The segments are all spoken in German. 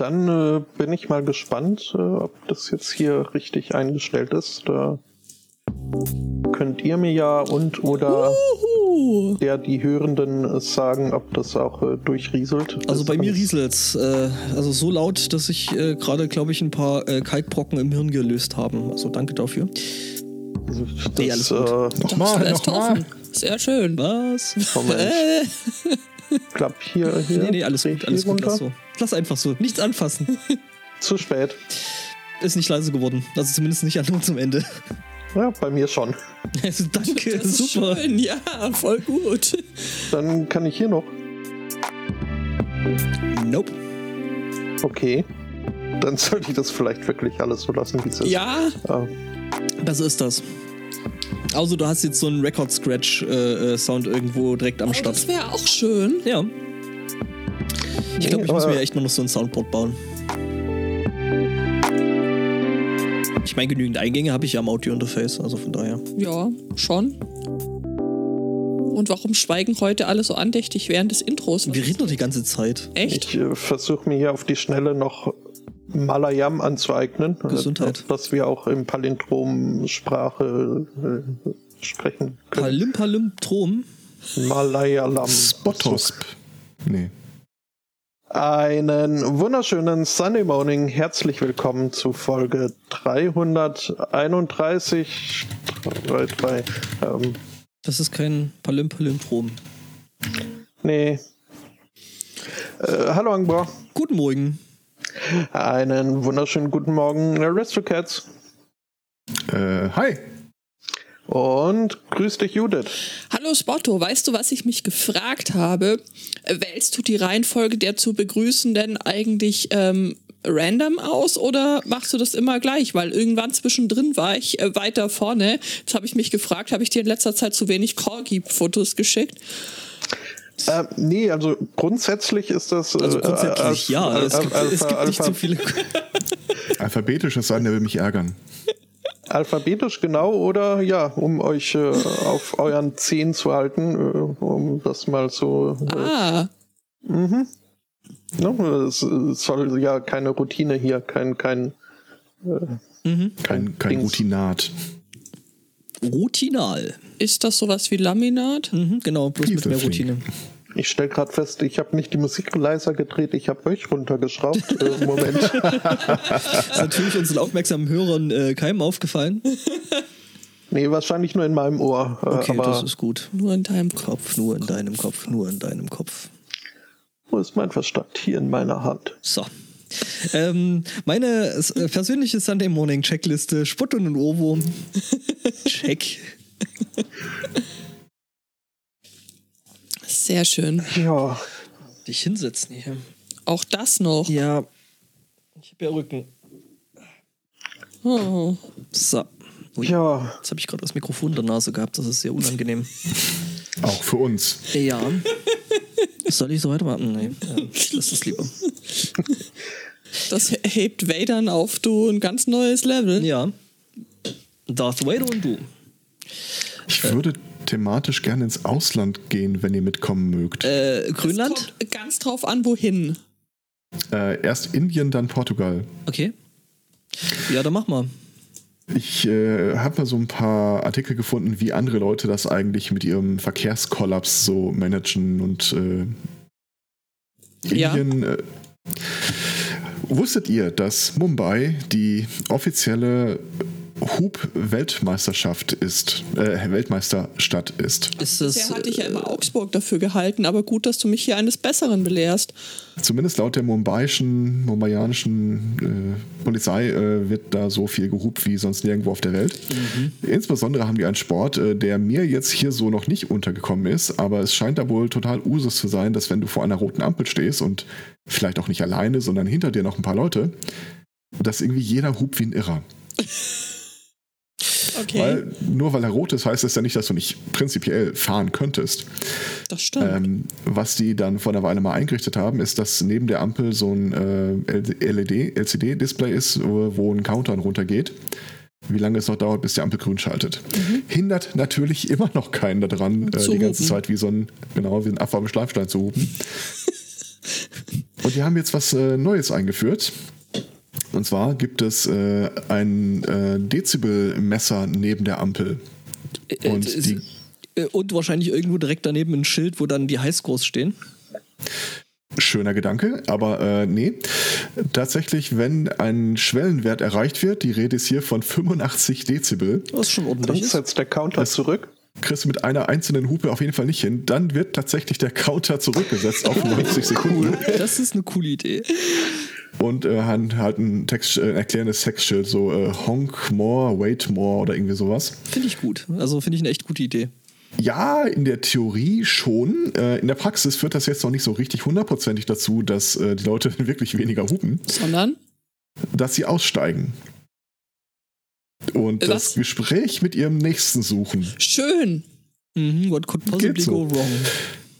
dann äh, bin ich mal gespannt, äh, ob das jetzt hier richtig eingestellt ist. Da könnt ihr mir ja und oder Uhu. der die Hörenden äh, sagen, ob das auch äh, durchrieselt. Also bei mir rieselt's. Äh, also so laut, dass ich äh, gerade, glaube ich, ein paar äh, Kalkbrocken im Hirn gelöst haben. Also danke dafür. Das, Nee, alles gut. äh, Nochmal, Lässt nochmal. hoffen. Sehr schön. Was? Moment. Klapp hier, hier. Nee, nee, alles gut, alles gut. Lass runter. so. Lass einfach so. Nichts anfassen. Zu spät. Ist nicht leise geworden. Also zumindest nicht an uns am Ende. Ja, bei mir schon. Also danke, das super. schön. Ja, voll gut. Dann kann ich hier noch. Nope. Okay. Dann sollte ich das vielleicht wirklich alles so lassen, wie es ist. Ja, Ah, Das ist das. Also du hast jetzt so einen Record-Scratch-Sound irgendwo direkt am oh, Start. das wäre auch schön. Ja. Ich glaube, ich muss mir echt nur noch so ein Soundboard bauen. Ich meine, genügend Eingänge habe ich ja am Audio-Interface, also von daher. Ja, schon. Und warum schweigen heute alle so andächtig während des Intros? Wir reden doch die ganze Zeit. Echt? Ich äh, versuche mir hier auf die Schnelle noch Malayam anzueignen. äh, Gesundheit. Dass wir auch im Palindrom-Sprache äh, sprechen können. Palim Trom. Malayalam. Spotosp. Nee. Einen wunderschönen Sunday Morning. Herzlich willkommen zu Folge 331. Drei, drei, ähm, Das ist kein Palim Trom. nee. Äh, hallo Angbor. Guten Morgen. Einen wunderschönen guten Morgen, Aristocats. Äh, hi. Und grüß dich, Judith. Hallo Spotto, weißt du, was ich mich gefragt habe? Äh, Wählst du die Reihenfolge der zu Begrüßenden eigentlich ähm, random aus oder machst du das immer gleich? Weil irgendwann zwischendrin war ich äh, weiter vorne. Jetzt habe ich mich gefragt, habe ich dir in letzter Zeit zu wenig Corgi-Fotos geschickt? Äh, nee, also grundsätzlich ist das. Also äh, grundsätzlich als- ja. als- es gibt, Alpha- es gibt nicht Alpha- zu viele. Alphabetisches sein, der will mich ärgern. Alphabetisch genau oder ja, um euch äh, auf euren Zehen zu halten, äh, um das mal so. Äh, Ah, mhm. Ne, es, es soll ja keine Routine hier, kein, kein. Mhm. Kein, kein Dings. Routinat. Routinal. Ist das sowas wie Laminat? Mhm, genau, bloß mit mehr. Routine. Ich stelle gerade fest, ich habe nicht die Musik leiser gedreht, ich habe euch runtergeschraubt. äh, Moment. ist natürlich unseren aufmerksamen Hörern äh, keinem aufgefallen. Nee, wahrscheinlich nur in meinem Ohr. Äh, Okay, aber das ist gut. Nur in deinem Kopf. Nur in deinem Kopf, nur in deinem Kopf. wo ist mein Verstand? Hier in meiner Hand. So. Ähm, meine äh, persönliche Sunday Morning Checkliste, Spott und ein Ohrwurm. Check. Sehr schön. Ja, Dich hinsetzen hier. Auch das noch. Ja. Ich habe ja Rücken. Oh. So. Ui, ja. Jetzt habe ich gerade das Mikrofon in der Nase gehabt. Das ist sehr unangenehm. Auch für uns. Ja. Soll ich so weitermachen? Nee. Ja, lass es lieber. Das hebt Vadern auf du ein ganz neues Level. Ja. Darth Vader und du. Ich würde thematisch gerne ins Ausland gehen, wenn ihr mitkommen mögt. Äh, Es Grönland? kommt ganz drauf an, wohin. Äh, erst Indien, dann Portugal. Okay. Ja, dann mach mal. Ich äh, habe mal so ein paar Artikel gefunden, wie andere Leute das eigentlich mit ihrem Verkehrskollaps so managen und äh, Ja. Indien. Äh, wusstet ihr, dass Mumbai die offizielle Hub-Weltmeisterschaft ist, äh, Weltmeisterstadt ist? Ist das. Bisher hatte ich ja immer Augsburg dafür gehalten, aber gut, dass du mich hier eines Besseren belehrst. Zumindest laut der mumbaiischen, mumbaianischen äh, Polizei äh, wird da so viel gehupt wie sonst nirgendwo auf der Welt. Insbesondere haben die einen Sport, äh, der mir jetzt hier so noch nicht untergekommen ist, aber es scheint da wohl total Usus zu sein, dass wenn du vor einer roten Ampel stehst und vielleicht auch nicht alleine, sondern hinter dir noch ein paar Leute, dass irgendwie jeder hupt wie ein Irrer. Okay, Weil nur weil er rot ist, heißt das ja nicht, dass du nicht prinzipiell fahren könntest. das stimmt. Ähm, was die dann vor einer Weile mal eingerichtet haben, ist, dass neben der Ampel so ein äh, LED, LCD-Display ist, wo ein Counter runtergeht, wie lange es noch dauert, bis die Ampel grün schaltet. Hindert natürlich immer noch keinen daran, äh, die ganze. Zeit wie so ein, genau, wie ein Affe am Schleifstein zu hupen. Und die haben jetzt was äh, Neues eingeführt. Und zwar gibt es äh, ein äh, Dezibelmesser neben der Ampel. Und Äh, die äh, und wahrscheinlich irgendwo direkt daneben ein Schild, wo dann die Highscores stehen. Schöner Gedanke, aber äh, nee. Tatsächlich, wenn ein Schwellenwert erreicht wird, die Rede ist hier von 85 Dezibel, Was schon Dann ordentlich ist. setzt der Counter zurück. kriegst du mit einer einzelnen Hupe auf jeden Fall nicht hin. Dann wird tatsächlich der Counter zurückgesetzt auf 90 Sekunden Das ist eine coole Idee. Und äh, hat halt ein, Text, äh, ein erklärendes Textschild, so äh, Honk more, wait more oder irgendwie sowas. Finde ich gut. Also finde ich eine echt gute Idee. Ja, in der Theorie schon. Äh, in der Praxis führt das jetzt noch nicht so richtig hundertprozentig dazu, dass äh, die Leute wirklich weniger hupen. Sondern? dass sie aussteigen und Was? das Gespräch mit ihrem Nächsten suchen. Schön. Mhm, what could possibly so. go wrong?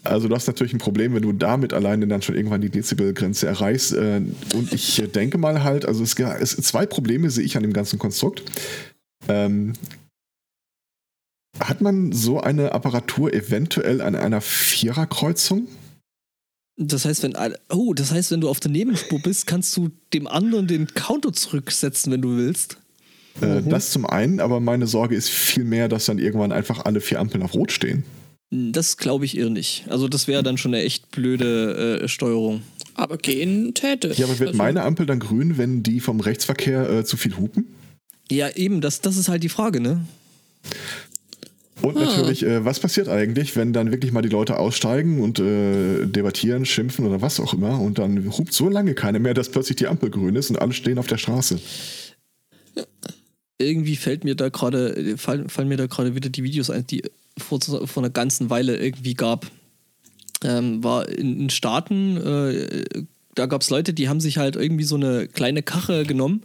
Also du hast natürlich ein Problem, wenn du damit alleine dann schon irgendwann die Dezibelgrenze erreichst. Äh, Und ich äh, denke mal halt, also es, es zwei Probleme sehe ich an dem ganzen Konstrukt. Ähm, hat man so eine Apparatur eventuell an einer Viererkreuzung? Das heißt, wenn oh, das heißt, wenn du auf der Nebenspur bist, kannst du dem anderen den Counter zurücksetzen, wenn du willst. Äh, Das zum einen, aber meine Sorge ist vielmehr, dass dann irgendwann einfach alle vier Ampeln auf Rot stehen. Das glaube ich eher nicht. Also das wäre dann schon eine echt blöde äh, Steuerung. Aber gehen täte. Ja, aber wird Also, meine Ampel dann grün, wenn die vom Rechtsverkehr äh, zu viel hupen? Ja, eben, das, das ist halt die Frage, ne? Und natürlich, äh, was passiert eigentlich, wenn dann wirklich mal die Leute aussteigen und äh, debattieren, schimpfen oder was auch immer und dann hupt so lange keiner mehr, dass plötzlich die Ampel grün ist und alle stehen auf der Straße. Irgendwie fällt mir da gerade, fallen, fallen mir da gerade wieder die Videos ein, die vor, vor einer ganzen Weile irgendwie gab. Ähm, war in den Staaten, äh, da gab es Leute, die haben sich halt irgendwie so eine kleine Karre genommen,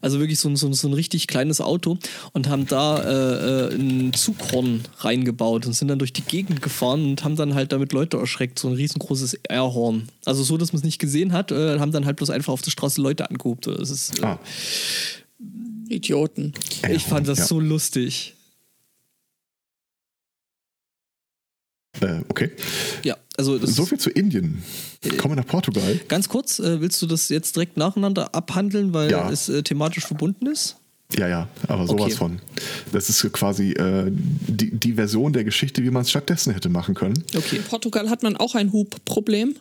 also wirklich so, ein- so, ein- so ein richtig kleines Auto und haben da äh, äh, ein Zughorn reingebaut und sind dann durch die Gegend gefahren und haben dann halt damit Leute erschreckt, so ein riesengroßes Airhorn. Also so, dass man es nicht gesehen hat, äh, haben dann halt bloß einfach auf der Straße Leute angehupt. Das ist, äh, Ah, Idioten. ich fand das ja. so lustig. Äh, okay. Ja, also das So viel zu Indien. Kommen wir nach Portugal. ganz kurz, äh, willst du das jetzt direkt nacheinander abhandeln, weil Ja. es äh, thematisch verbunden ist? Ja, ja, aber sowas Okay. von. Das ist quasi äh, die, die Version der Geschichte, wie man es stattdessen hätte machen können. Okay. In Portugal hat man auch ein Hubproblem.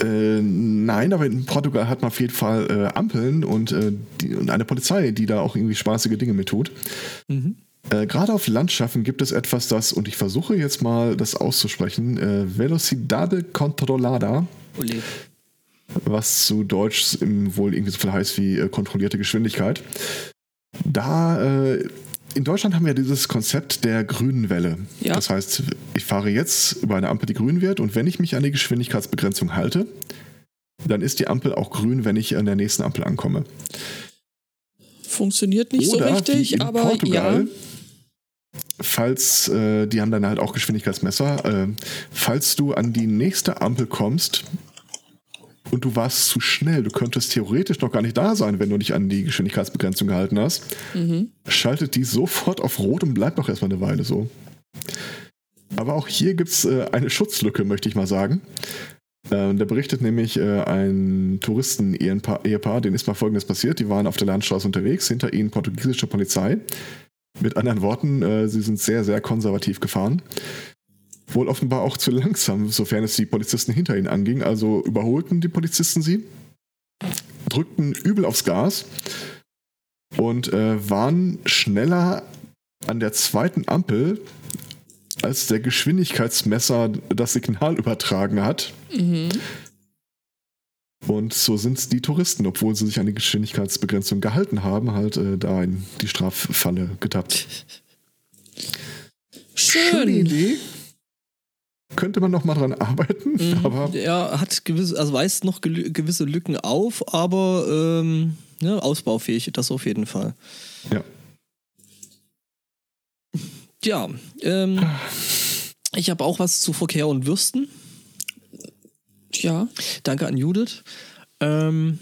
Äh, nein, aber in Portugal hat man auf jeden Fall äh, Ampeln und, äh, die, und eine Polizei, die da auch irgendwie spaßige Dinge mit tut. Mhm. Äh, Gerade auf Landschaften gibt es etwas, das, und ich versuche jetzt mal das auszusprechen, äh, Velocidade Controlada, Ole. was zu Deutsch im, wohl irgendwie so viel heißt wie äh, kontrollierte Geschwindigkeit. Da, äh, in Deutschland haben wir dieses Konzept der grünen Welle. Ja. Das heißt, ich fahre jetzt über eine Ampel, die grün wird, und wenn ich mich an die Geschwindigkeitsbegrenzung halte, dann ist die Ampel auch grün, wenn ich an der nächsten Ampel ankomme. Funktioniert nicht Oder so richtig, aber Portugal, ja. Falls, äh, die haben dann halt auch Geschwindigkeitsmesser, äh, falls du an die nächste Ampel kommst und du warst zu schnell, du könntest theoretisch noch gar nicht da sein, wenn du dich an die Geschwindigkeitsbegrenzung gehalten hast, Mhm. schaltet die sofort auf Rot und bleibt noch erstmal eine Weile so. Aber auch hier gibt es äh, eine Schutzlücke, möchte ich mal sagen. Äh, da berichtet nämlich äh, ein Touristen-Ehepaar, Ehepaar, denen ist mal Folgendes passiert. Die waren auf der Landstraße unterwegs, hinter ihnen portugiesische Polizei. Mit anderen Worten, äh, sie sind sehr, sehr konservativ gefahren. Wohl offenbar auch zu langsam, sofern es die Polizisten hinter ihnen anging. Also überholten die Polizisten sie, drückten übel aufs Gas und äh, waren schneller an der zweiten Ampel, als der Geschwindigkeitsmesser das Signal übertragen hat. Mhm. Und so sind die Touristen, obwohl sie sich an die Geschwindigkeitsbegrenzung gehalten haben, halt äh, da in die Straffalle getappt. Schöne Schön. Idee. Könnte man noch mal dran arbeiten, Mhm. aber Er hat gewisse, also weist noch gewisse Lücken auf, aber ähm, ja, ausbaufähig, das auf jeden Fall. ja. Ja, ähm, ich habe auch was zu Verkehr und Würsten. Ja. Danke an Judith. Ähm,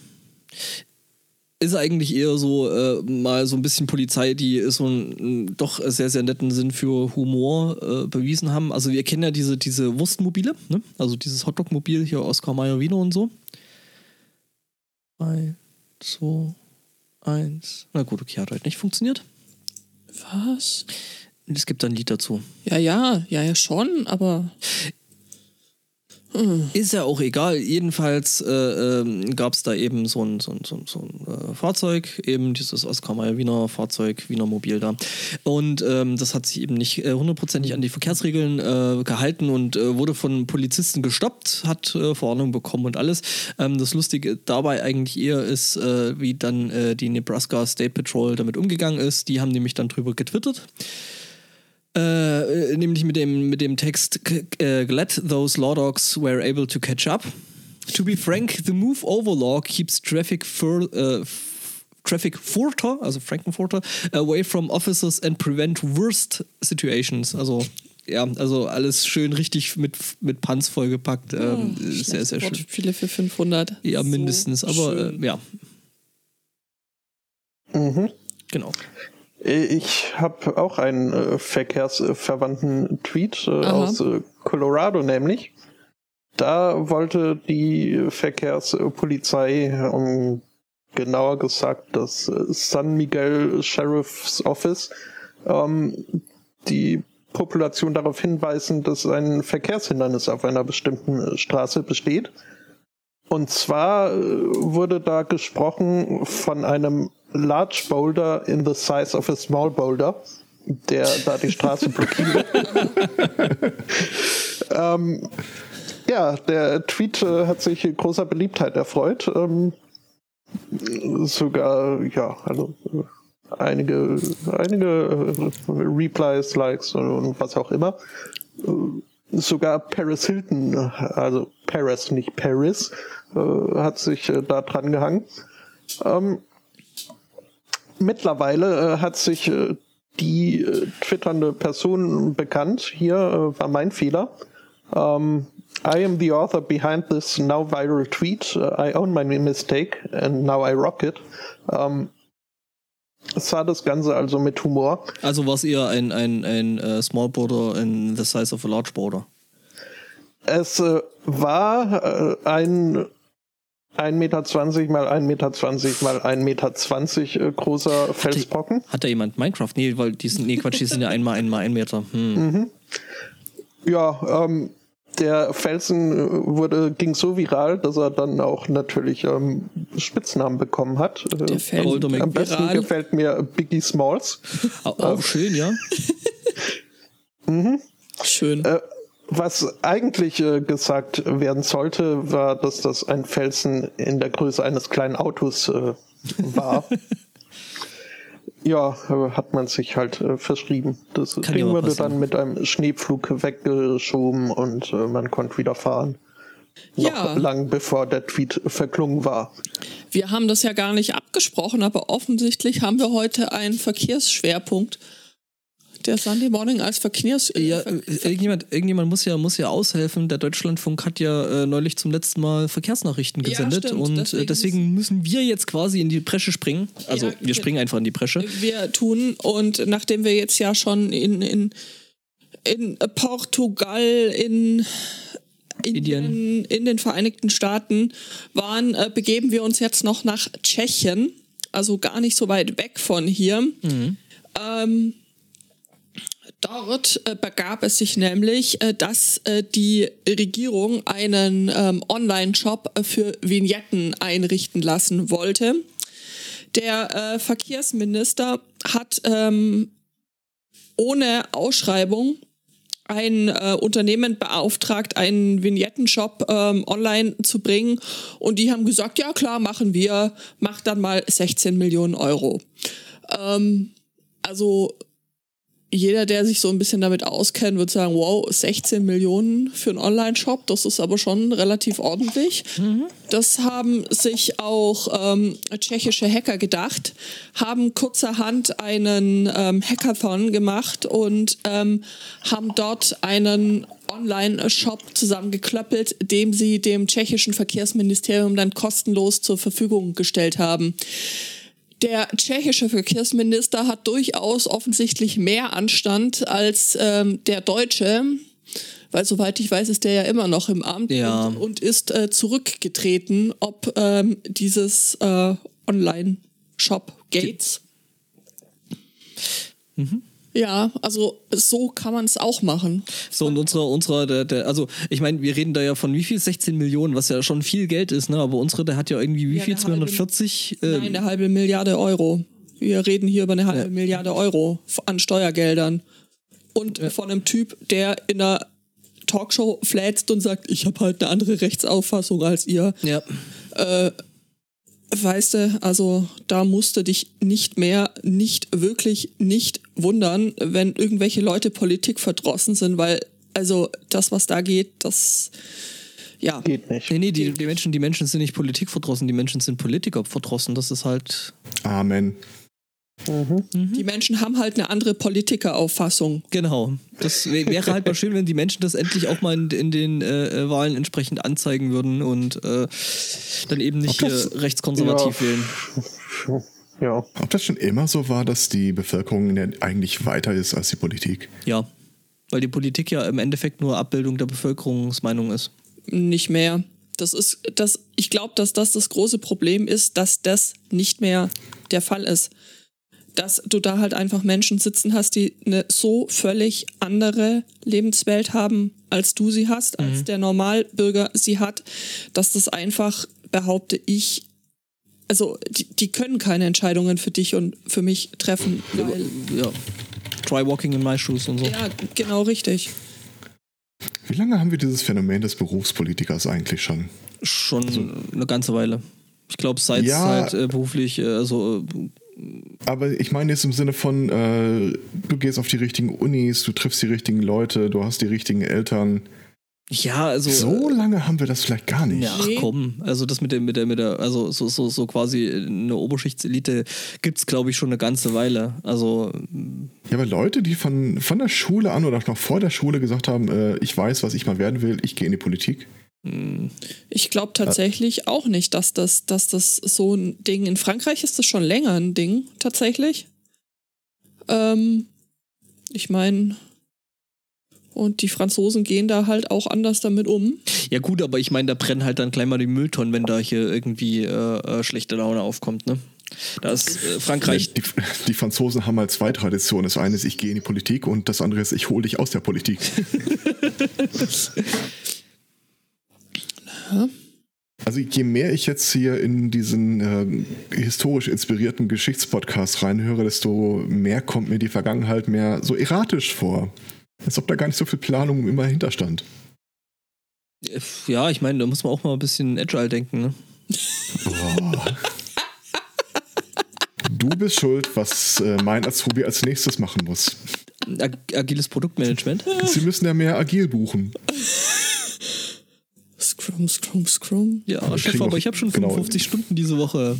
ist eigentlich eher so äh, mal so ein bisschen Polizei, die so einen doch sehr, sehr netten Sinn für Humor äh, bewiesen haben. Also wir kennen ja diese, diese Wurstmobile, ne? also dieses Hotdog-Mobil hier Mayer Wiener und so. 3, 2, 1. Na gut, okay, hat heute nicht funktioniert. Was? Es gibt ein Lied dazu. Ja, ja, ja, ja, schon, aber. Ist ja auch egal. Jedenfalls äh, ähm, gab es da eben so ein, so ein, so ein, so ein äh, Fahrzeug, eben dieses Mayer Wiener Fahrzeug, Wiener Mobil da. Und ähm, das hat sich eben nicht äh, hundertprozentig an die Verkehrsregeln äh, gehalten und äh, wurde von Polizisten gestoppt, hat äh, Verordnung bekommen und alles. Ähm, das Lustige dabei eigentlich eher ist, äh, wie dann äh, die Nebraska State Patrol damit umgegangen ist. Die haben nämlich dann drüber getwittert. Äh, nämlich mit dem, mit dem Text k- äh, Glad those law dogs were able to catch up. To be frank, the move over law keeps traffic fur, äh, traffic further, also Frankenfurter, away from officers and prevent worst situations. Also ja, also alles schön richtig mit, mit Panz vollgepackt. Ähm, sehr, sehr schön. Wortspiele für 500. Ja, So mindestens, aber äh, ja, Mhm. genau. Ich habe auch einen äh, verkehrsverwandten Tweet äh, aus äh, Colorado nämlich. Da wollte die Verkehrspolizei, um genauer gesagt das äh, San Miguel Sheriff's Office, ähm, die Population darauf hinweisen, dass ein Verkehrshindernis auf einer bestimmten äh, Straße besteht. Und zwar äh, wurde da gesprochen von einem Large Boulder in the size of a small boulder, der da die Straße blockiert. ähm, ja, der Tweet äh, hat sich großer Beliebtheit erfreut. Ähm, sogar, ja, also einige, einige äh, Replies, Likes und was auch immer. Äh, sogar Paris Hilton, also Paris, nicht Paris, äh, hat sich äh, da dran gehangen. Ähm, mittlerweile äh, hat sich äh, die äh, twitternde Person bekannt. Hier äh, war mein Fehler. Um, I am the author behind this now viral tweet. Uh, I own my mistake and now I rock it. Um, sah das Ganze also mit Humor. Also war es eher ein, ein, ein äh, Small Border in the size of a large border. Es äh, war äh, ein 1,20 Meter mal 1,20 Meter mal 1,20 Meter äh, großer Felsbrocken. Hat da jemand Minecraft? Nee, weil die sind, nee, Quatsch, die sind ja einmal einmal ein Meter. Hm. Ja, ähm, der Felsen äh, wurde, ging so viral, dass er dann auch natürlich ähm, Spitznamen bekommen hat. Äh, Der Felsen Old am besten viral. gefällt mir Biggie Smalls. Auch, auch schön, ja. Schön. Äh, was eigentlich äh, gesagt werden sollte, war, dass das ein Felsen in der Größe eines kleinen Autos äh, war. ja, äh, hat man sich halt äh, verschrieben. Das Kann Ding wurde dann mit einem Schneepflug weggeschoben und äh, man konnte wieder fahren. Noch Ja. lang bevor der Tweet verklungen war. Wir haben das ja gar nicht abgesprochen, aber offensichtlich haben wir heute einen Verkehrsschwerpunkt. Der Sunday Morning als Verkehrs... Ja, Ver äh, irgendjemand, irgendjemand muss ja, muss ja aushelfen. Der Deutschlandfunk hat ja äh, neulich zum letzten Mal Verkehrsnachrichten Ja, gesendet stimmt. und Deswegen deswegen, deswegen müssen wir jetzt quasi in die Bresche springen. Also Ja, wir ge- springen einfach in die Bresche. wir tun und nachdem wir jetzt ja schon in, in, in Portugal, in Indien. In den Vereinigten Staaten waren, äh, begeben wir uns jetzt noch nach Tschechien, also gar nicht so weit weg von hier. Ähm, dort äh, begab es sich nämlich, äh, dass äh, die Regierung einen ähm, Online-Shop für Vignetten einrichten lassen wollte. Der Verkehrsminister hat ähm, ohne Ausschreibung ein äh, Unternehmen beauftragt, einen Vignettenshop ähm, online zu bringen. Und die haben gesagt, ja klar, machen wir, macht dann mal 16 Millionen Euro. Ähm, also jeder, der sich so ein bisschen damit auskennt, wird sagen, wow, 16 Millionen für einen Online-Shop, das ist aber schon relativ ordentlich. Das haben sich auch ähm, tschechische Hacker gedacht, haben kurzerhand einen ähm, Hackathon gemacht und ähm, haben dort einen Online-Shop zusammengeklöppelt, dem sie dem tschechischen Verkehrsministerium dann kostenlos zur Verfügung gestellt haben. Der tschechische Verkehrsminister hat durchaus offensichtlich mehr Anstand als ähm, der deutsche, Weil soweit ich weiß, ist der ja immer noch im Amt Ja. und, und ist äh, zurückgetreten, ob ähm, dieses äh, Online-Shop Gates. Ja, also so kann man es auch machen. So, und unsere, unsere, der, der, also ich meine, wir reden da ja von wie viel? 16 Millionen, was ja schon viel Geld ist, ne? Aber unsere, der hat ja irgendwie wie Ja, viel? eine halbe- 240? Nein, Äh, eine halbe Milliarde Euro. Wir reden hier über eine halbe Milliarde Euro an Steuergeldern. Und von einem Typ, der in einer Talkshow flätzt und sagt, ich habe halt eine andere Rechtsauffassung als ihr. ja. Weißt du, also da musst du dich nicht mehr, nicht wirklich nicht wundern, wenn irgendwelche Leute Politik verdrossen sind, weil also das, was da geht, das ja. Geht nicht. Nee, nee, die, die, Menschen, die Menschen sind nicht Politik verdrossen, die Menschen sind Politiker verdrossen. Das ist halt. Amen. Die Menschen haben halt eine andere Politikerauffassung. Genau. Das wär- wäre halt mal schön, wenn die Menschen das endlich auch mal in, in den äh, äh, Wahlen entsprechend anzeigen würden und äh, dann eben nicht das- hier rechtskonservativ Ja. wählen. Ja. Ob das schon immer so war, dass die Bevölkerung eigentlich weiter ist als die Politik? Ja. Weil die Politik ja im Endeffekt nur Abbildung der Bevölkerungsmeinung ist. Nicht mehr. Das ist, das, ich glaube, dass das das große Problem ist, dass das nicht mehr der Fall ist. Dass du da halt einfach Menschen sitzen hast, die eine so völlig andere Lebenswelt haben, als du sie hast, als der Normalbürger sie hat, dass das einfach, behaupte ich, also die, die können keine Entscheidungen für dich und für mich treffen, weil, Ja. Try walking in my shoes und so. ja, genau richtig. Wie lange haben wir dieses Phänomen des Berufspolitikers eigentlich schon? Schon eine ganze Weile. Ich glaube, seit Ja. halt äh, beruflich, äh, also äh, Aber ich meine jetzt im Sinne von, äh, du gehst auf die richtigen Unis, du triffst die richtigen Leute, du hast die richtigen Eltern. ja, also. So lange haben wir das vielleicht gar nicht. Ja, Nee. komm, also das mit der, mit der, mit der, also so, so, so quasi eine Oberschichtselite gibt's, glaube ich, schon eine ganze Weile. Also, Ja, aber Leute, die von, von der Schule an oder auch noch vor der Schule gesagt haben, äh, ich weiß, was ich mal werden will, ich gehe in die Politik. Ich glaube tatsächlich auch nicht, dass das, dass das so ein Ding. In Frankreich ist das schon länger ein Ding, tatsächlich. Ähm, ich meine, und die Franzosen gehen da halt auch anders damit um. ja gut, aber ich meine, da brennen halt dann gleich mal die Mülltonnen, wenn da hier irgendwie äh, äh, schlechte Laune aufkommt, ne? Da ist äh, Frankreich. Die, die Franzosen haben halt zwei Traditionen. Das eine ist, ich gehe in die Politik und das andere ist, ich hole dich aus der Politik. Also je mehr ich jetzt hier in diesen ähm, historisch inspirierten Geschichtspodcast reinhöre, desto mehr kommt mir die Vergangenheit mehr so erratisch vor. Als ob da gar nicht so viel Planung immer hinterstand. Äh, Ja, ich meine, da muss man auch mal ein bisschen agile denken, ne? Boah. Du bist schuld, was äh, mein Azubi als nächstes machen muss. Ag agiles Produktmanagement. Sie müssen ja mehr agil buchen. Scrum, Scrum, Scrum. Ja, wir Chef, aber ich habe schon genau. 55 Stunden diese Woche.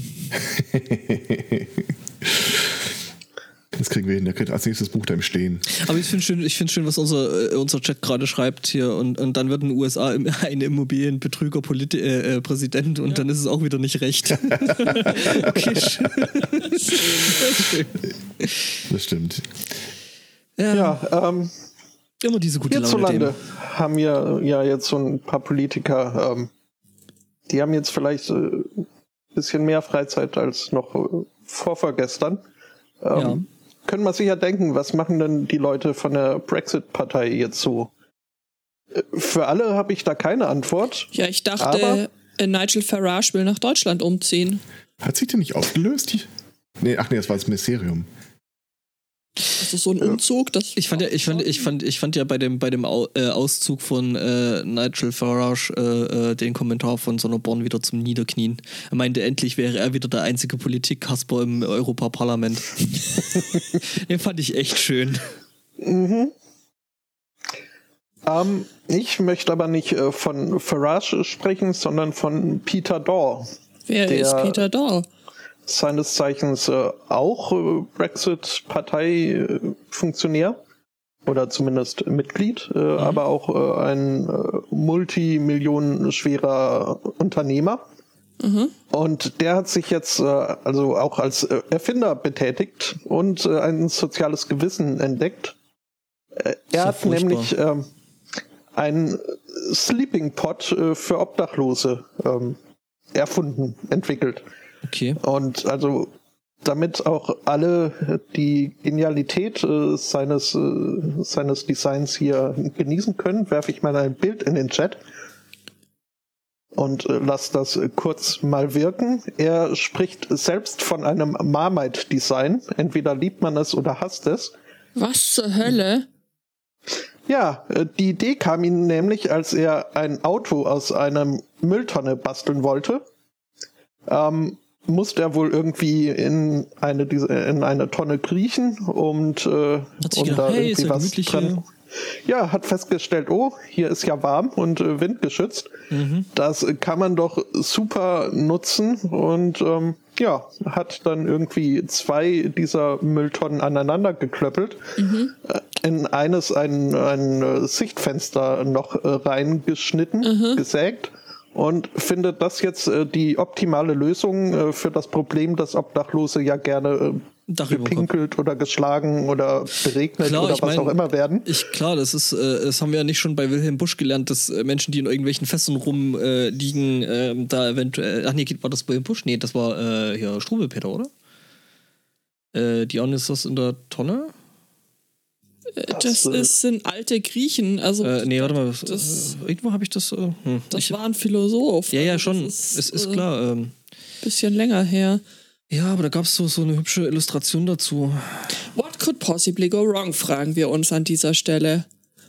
Das kriegen wir hin. Der kriegt als nächstes Buch da im Stehen. Aber ich finde schön, ich finde schön, was unser, äh, unser Chat gerade schreibt hier und, und dann wird in den USA im- ein Immobilienbetrüger Politi äh, äh, Präsident und dann ist es auch wieder nicht recht. okay, schön. schön. Das stimmt. Ja, Ja, ähm, immer diese gute Laune. hierzulande haben wir ja jetzt so ein paar Politiker, ähm, die haben jetzt vielleicht äh, ein bisschen mehr Freizeit als noch äh, vorvergestern. Ähm, Ja. Können wir sich ja denken, was machen denn die Leute von der Brexit-Partei jetzt so? Äh, Für alle habe ich da keine Antwort. Ja, ich dachte, Aber- äh, Nigel Farage will nach Deutschland umziehen. Hat sich denn nicht aufgelöst? Nee, ach nee, das war das Ministerium. Also so ein Umzug, das. Ich fand ja, ich fand, ich fand, ich fand ja bei dem, bei dem Au, äh, Auszug von äh, Nigel Farage äh, äh, den Kommentar von Sonneborn wieder zum Niederknien. Er meinte, endlich wäre er wieder der einzige Politik-Kasper im Europaparlament. den fand ich echt schön. Ähm, ich möchte aber nicht äh, von Farage sprechen, sondern von Peter Daw. Wer ist Peter Daw? Seines Zeichens äh, auch äh, Brexit-Partei-Funktionär oder zumindest Mitglied, äh, aber auch äh, ein äh, multimillionenschwerer Unternehmer. Und der hat sich jetzt äh, also auch als äh, Erfinder betätigt und äh, ein soziales Gewissen entdeckt. Äh, ja er hat furchtbar. nämlich ähm, ein Sleeping äh, für Obdachlose ähm, erfunden, entwickelt. Okay. Und also damit auch alle die Genialität äh, seines, äh, seines Designs hier genießen können, werfe ich mal ein Bild in den Chat und äh, lass das äh, kurz mal wirken. Er spricht selbst von einem Marmite-Design. Entweder liebt man es oder hasst es. Was zur Hölle? Ja, äh, die Idee kam ihm nämlich, als er ein Auto aus einem Mülltonne basteln wollte. Ähm, musste er wohl irgendwie in eine diese in eine Tonne kriechen und äh, um gedacht, da hey, irgendwie was hier. Ja, hat festgestellt, oh, hier ist ja warm und äh, windgeschützt. Mhm. Das kann man doch super nutzen und ähm, ja, hat dann irgendwie zwei dieser Mülltonnen aneinander geklöppelt, äh, in eines ein, ein äh, Sichtfenster noch äh, reingeschnitten, gesägt und findet das jetzt äh, die optimale Lösung äh, für das Problem, dass Obdachlose ja gerne äh, gepinkelt oder geschlagen oder beregnet Klar, oder was mein- auch immer werden. Ich, klar, das ist, äh, das haben wir ja nicht schon bei Wilhelm Busch gelernt, dass äh, Menschen, die in irgendwelchen Fesseln rumliegen, äh, ähm, da eventuell. Ach nee, war das Wilhelm Busch? Nee, das war äh, hier Struwelpeter, oder? Äh, Dion ist das in der Tonne? Das äh, ist, sind alte Griechen. Also, Äh, nee, warte mal. Das- äh, irgendwo habe ich das. Äh, hm, das ich, war ein Philosoph. ja, ja, Also, schon. das es ist klar. Ähm, Bisschen länger her. ja, aber da gab es so, so eine hübsche Illustration dazu. What could possibly go wrong, fragen wir uns an dieser Stelle.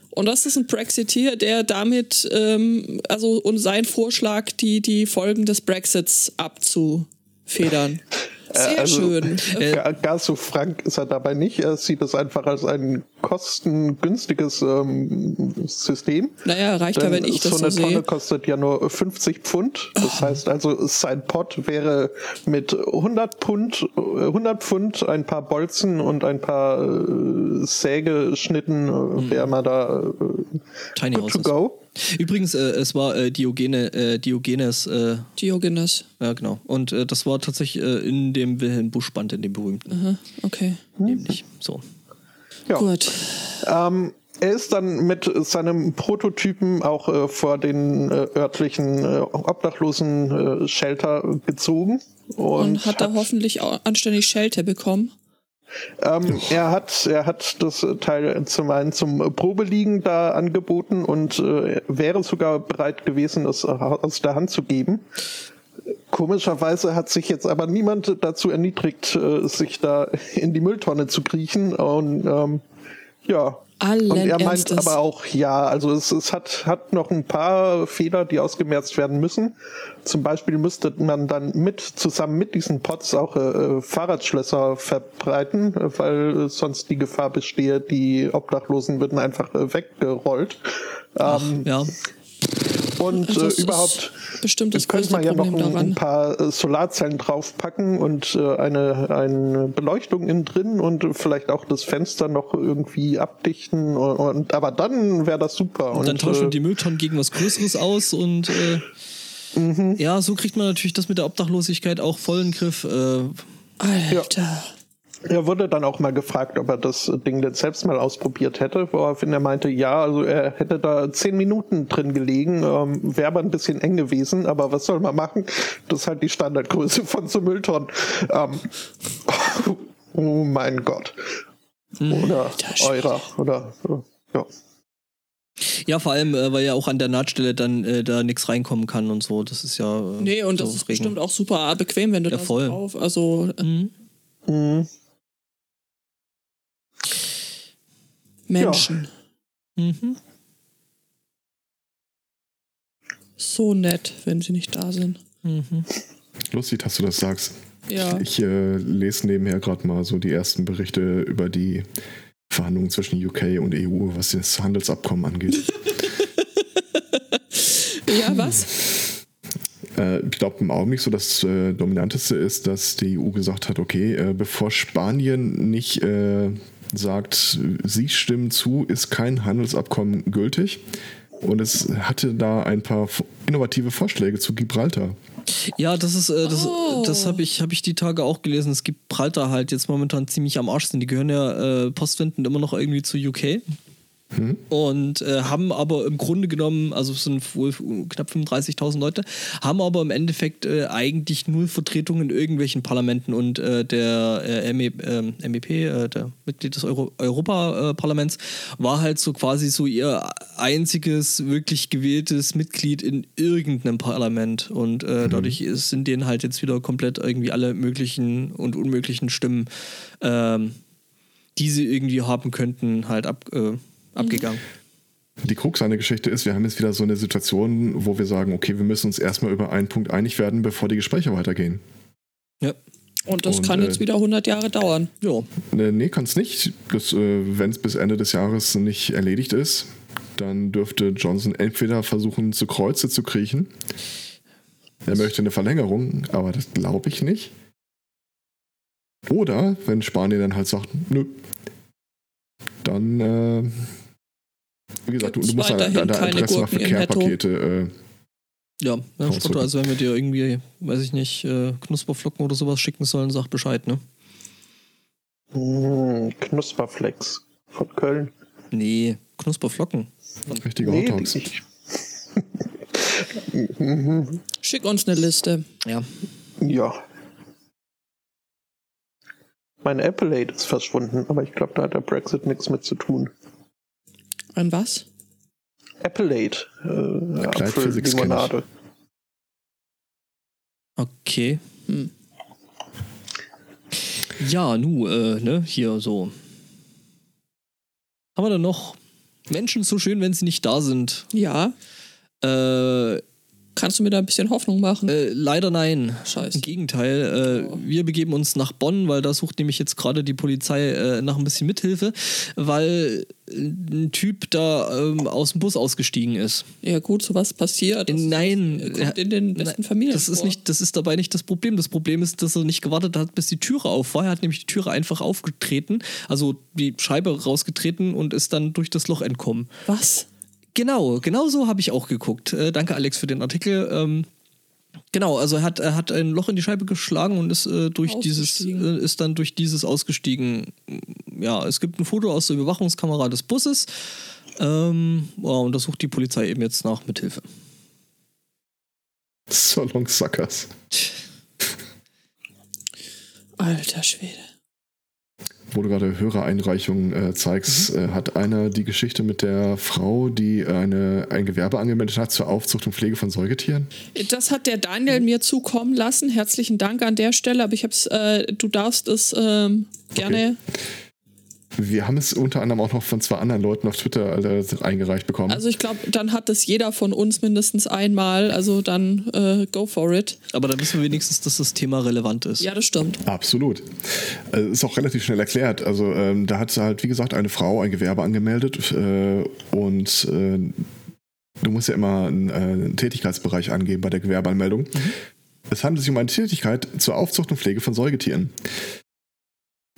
Und das ist ein Brexiteer, der damit, ähm, also und sein Vorschlag, die, die Folgen des Brexits abzufedern. Sehr also- schön. Gar, gar so frank ist er dabei nicht. Er sieht es einfach als ein kostengünstiges ähm, System. Naja, reicht ja, Denn wenn ich so das eine so Tonne sehe. kostet ja nur 50 Pfund. Das heißt also, sein Pot wäre mit 100 Pfund, äh, 100 Pfund, ein paar Bolzen und ein paar äh, Sägeschnitten, äh, wäre man da äh, Tiny good to go. Übrigens, äh, es war äh, Diogene, äh, Diogenes, äh, Diogenes. ja genau. Und äh, das war tatsächlich äh, in dem Wilhelm Busch-Band, in dem berühmten. Aha, okay. Nämlich. So. Ja. Gut. Ähm, er ist dann mit seinem Prototypen auch äh, vor den äh, örtlichen äh, obdachlosen äh, Shelter gezogen. Und, Und hat da hoffentlich auch anständig Schelte bekommen. Ähm, er hat er hat das Teil zum einen zum Probeliegen da angeboten und äh, wäre sogar bereit gewesen, es aus der Hand zu geben. Komischerweise hat sich jetzt aber niemand dazu erniedrigt, äh, sich da in die Mülltonne zu kriechen und ähm, ja, Allen und er meint Ernstes. aber auch, ja, also es, es hat, hat noch ein paar Fehler, die ausgemerzt werden müssen. Zum Beispiel müsste man dann mit, zusammen mit diesen Pots auch äh, Fahrradschlösser verbreiten, äh, weil äh, sonst die Gefahr bestehe, die Obdachlosen würden einfach äh, weggerollt. Ähm, Ja. Und Also äh, überhaupt bestimmt das könnte man ja noch ein, ein paar äh, Solarzellen draufpacken und äh, eine, eine Beleuchtung innen drin und vielleicht auch das Fenster noch irgendwie abdichten. Und, und aber dann wäre das super. Und dann tauschen äh, die Mülltonnen gegen was Größeres aus und äh, Mhm. ja, so kriegt man natürlich das mit der Obdachlosigkeit auch voll in den Griff. Äh, Alter. Er wurde dann auch mal gefragt, ob er das Ding jetzt selbst mal ausprobiert hätte, woraufhin er meinte, ja, also er hätte da zehn Minuten drin gelegen, ähm, wäre aber ein bisschen eng gewesen, aber was soll man machen? Das ist halt die Standardgröße von so Mülltonnen. Ähm, oh mein Gott. Oder Alter Schwede. eurer, oder ja. ja, vor allem, äh, weil ja auch an der Nahtstelle dann äh, da nichts reinkommen kann und so. Das ist ja. Äh, Nee, und so das ist Regen. bestimmt auch super bequem, wenn du Ja, das voll. drauf. Also äh, Mhm. Mhm. Menschen. Mhm. So nett, wenn sie nicht da sind. Mhm. Lustig, dass du das sagst. Ja. Ich äh, lese nebenher gerade mal so die ersten Berichte über die Verhandlungen zwischen UK und EU, was das Handelsabkommen angeht. Ja, was? Äh, ich glaube im Augenblick so das äh, Dominanteste ist, dass die EU gesagt hat, okay, äh, bevor Spanien nicht äh, sagt, sie stimmen zu, ist kein Handelsabkommen gültig. Und es hatte da ein paar innovative Vorschläge zu Gibraltar. Ja, das ist, äh, das, Oh. das habe ich, hab ich die Tage auch gelesen. Es gibt Gibraltar halt jetzt momentan ziemlich am Arsch sind. Die gehören ja äh, postwendend immer noch irgendwie zu UK. Und äh, haben aber im Grunde genommen, also es sind wohl knapp 35.000 Leute, haben aber im Endeffekt äh, eigentlich null Vertretung in irgendwelchen Parlamenten. Und äh, der äh, ME, ähm, MEP, äh, der Mitglied des Euro Europaparlaments, war halt so quasi so ihr einziges wirklich gewähltes Mitglied in irgendeinem Parlament. Und äh, dadurch ist, sind denen halt jetzt wieder komplett irgendwie alle möglichen und unmöglichen Stimmen, ähm, die sie irgendwie haben könnten, halt ab, äh, abgegangen. Die Krux an der Geschichte ist, wir haben jetzt wieder so eine Situation, wo wir sagen, okay, wir müssen uns erstmal über einen Punkt einig werden, bevor die Gespräche weitergehen. Ja. Und das Und, kann äh, jetzt wieder 100 Jahre dauern. Ja. Äh, Nee, kann es nicht. Äh, Wenn es bis Ende des Jahres nicht erledigt ist, dann dürfte Johnson entweder versuchen, zu Kreuze zu kriechen. Er möchte eine Verlängerung, aber das glaube ich nicht. Oder, wenn Spanien dann halt sagt, nö, dann, äh, wie gesagt, du, Gibt's du musst da, da, da keine Adressen Netto? Care-Pakete. Äh, Ja, ja also wenn wir dir irgendwie, weiß ich nicht, äh, Knusperflocken oder sowas schicken sollen, sag Bescheid, ne? Hm, Knusperflex von Köln. Nee, Knusperflocken. richtige Nee, Mhm, Schick uns eine Liste. Ja. ja. Mein Appellate ist verschwunden, aber ich glaube, da hat der Brexit nichts mit zu tun. An was? Appellate, äh, Apfellimonade. Okay. Hm. Ja, nu, äh, ne, hier so. Haben wir dann noch Menschen so schön, wenn sie nicht da sind? Ja. Äh, Kannst du mir da ein bisschen Hoffnung machen? äh, leider nein. Scheiße. Im Gegenteil, äh, wir begeben uns nach Bonn, weil da sucht nämlich jetzt gerade die Polizei äh, nach ein bisschen Mithilfe, weil ein Typ da ähm, aus dem Bus ausgestiegen ist. Ja, gut, sowas passiert. Das Nein, kommt in den besten Familien. Das ist vor. nicht, das ist dabei nicht das Problem. Das Problem ist, dass er nicht gewartet hat, bis die Türe auf war. Er hat nämlich die Türe einfach aufgetreten, also die Scheibe rausgetreten und ist dann durch das Loch entkommen. Was? Genau, genau so habe ich auch geguckt. Äh, danke, Alex, für den Artikel. Ähm, genau, also er hat, er hat ein Loch in die Scheibe geschlagen und ist äh, durch dieses, äh, ist dann durch dieses ausgestiegen. Ja, es gibt ein Foto aus der Überwachungskamera des Busses. Ähm, ja, und da sucht die Polizei eben jetzt nach Mithilfe. So long suckers. Alter Schwede. Wo du gerade Hörereinreichungen äh, zeigst, Mhm. äh, hat einer die Geschichte mit der Frau, die eine, ein Gewerbe angemeldet hat zur Aufzucht und Pflege von Säugetieren? Das hat der Daniel mir zukommen lassen. Herzlichen Dank an der Stelle, aber ich hab's, äh, du darfst es ähm, gerne. Wir haben es unter anderem auch noch von zwei anderen Leuten auf Twitter eingereicht bekommen. Also ich glaube, dann hat es jeder von uns mindestens einmal. Also dann äh, go for it. Aber dann wissen wir wenigstens, dass das Thema relevant ist. Ja, das stimmt. Absolut. Äh, ist auch relativ schnell erklärt. Also ähm, da hat halt, wie gesagt, eine Frau ein Gewerbe angemeldet äh, und äh, du musst ja immer einen, äh, einen Tätigkeitsbereich angeben bei der Gewerbeanmeldung. Es handelt sich um eine Tätigkeit zur Aufzucht und Pflege von Säugetieren.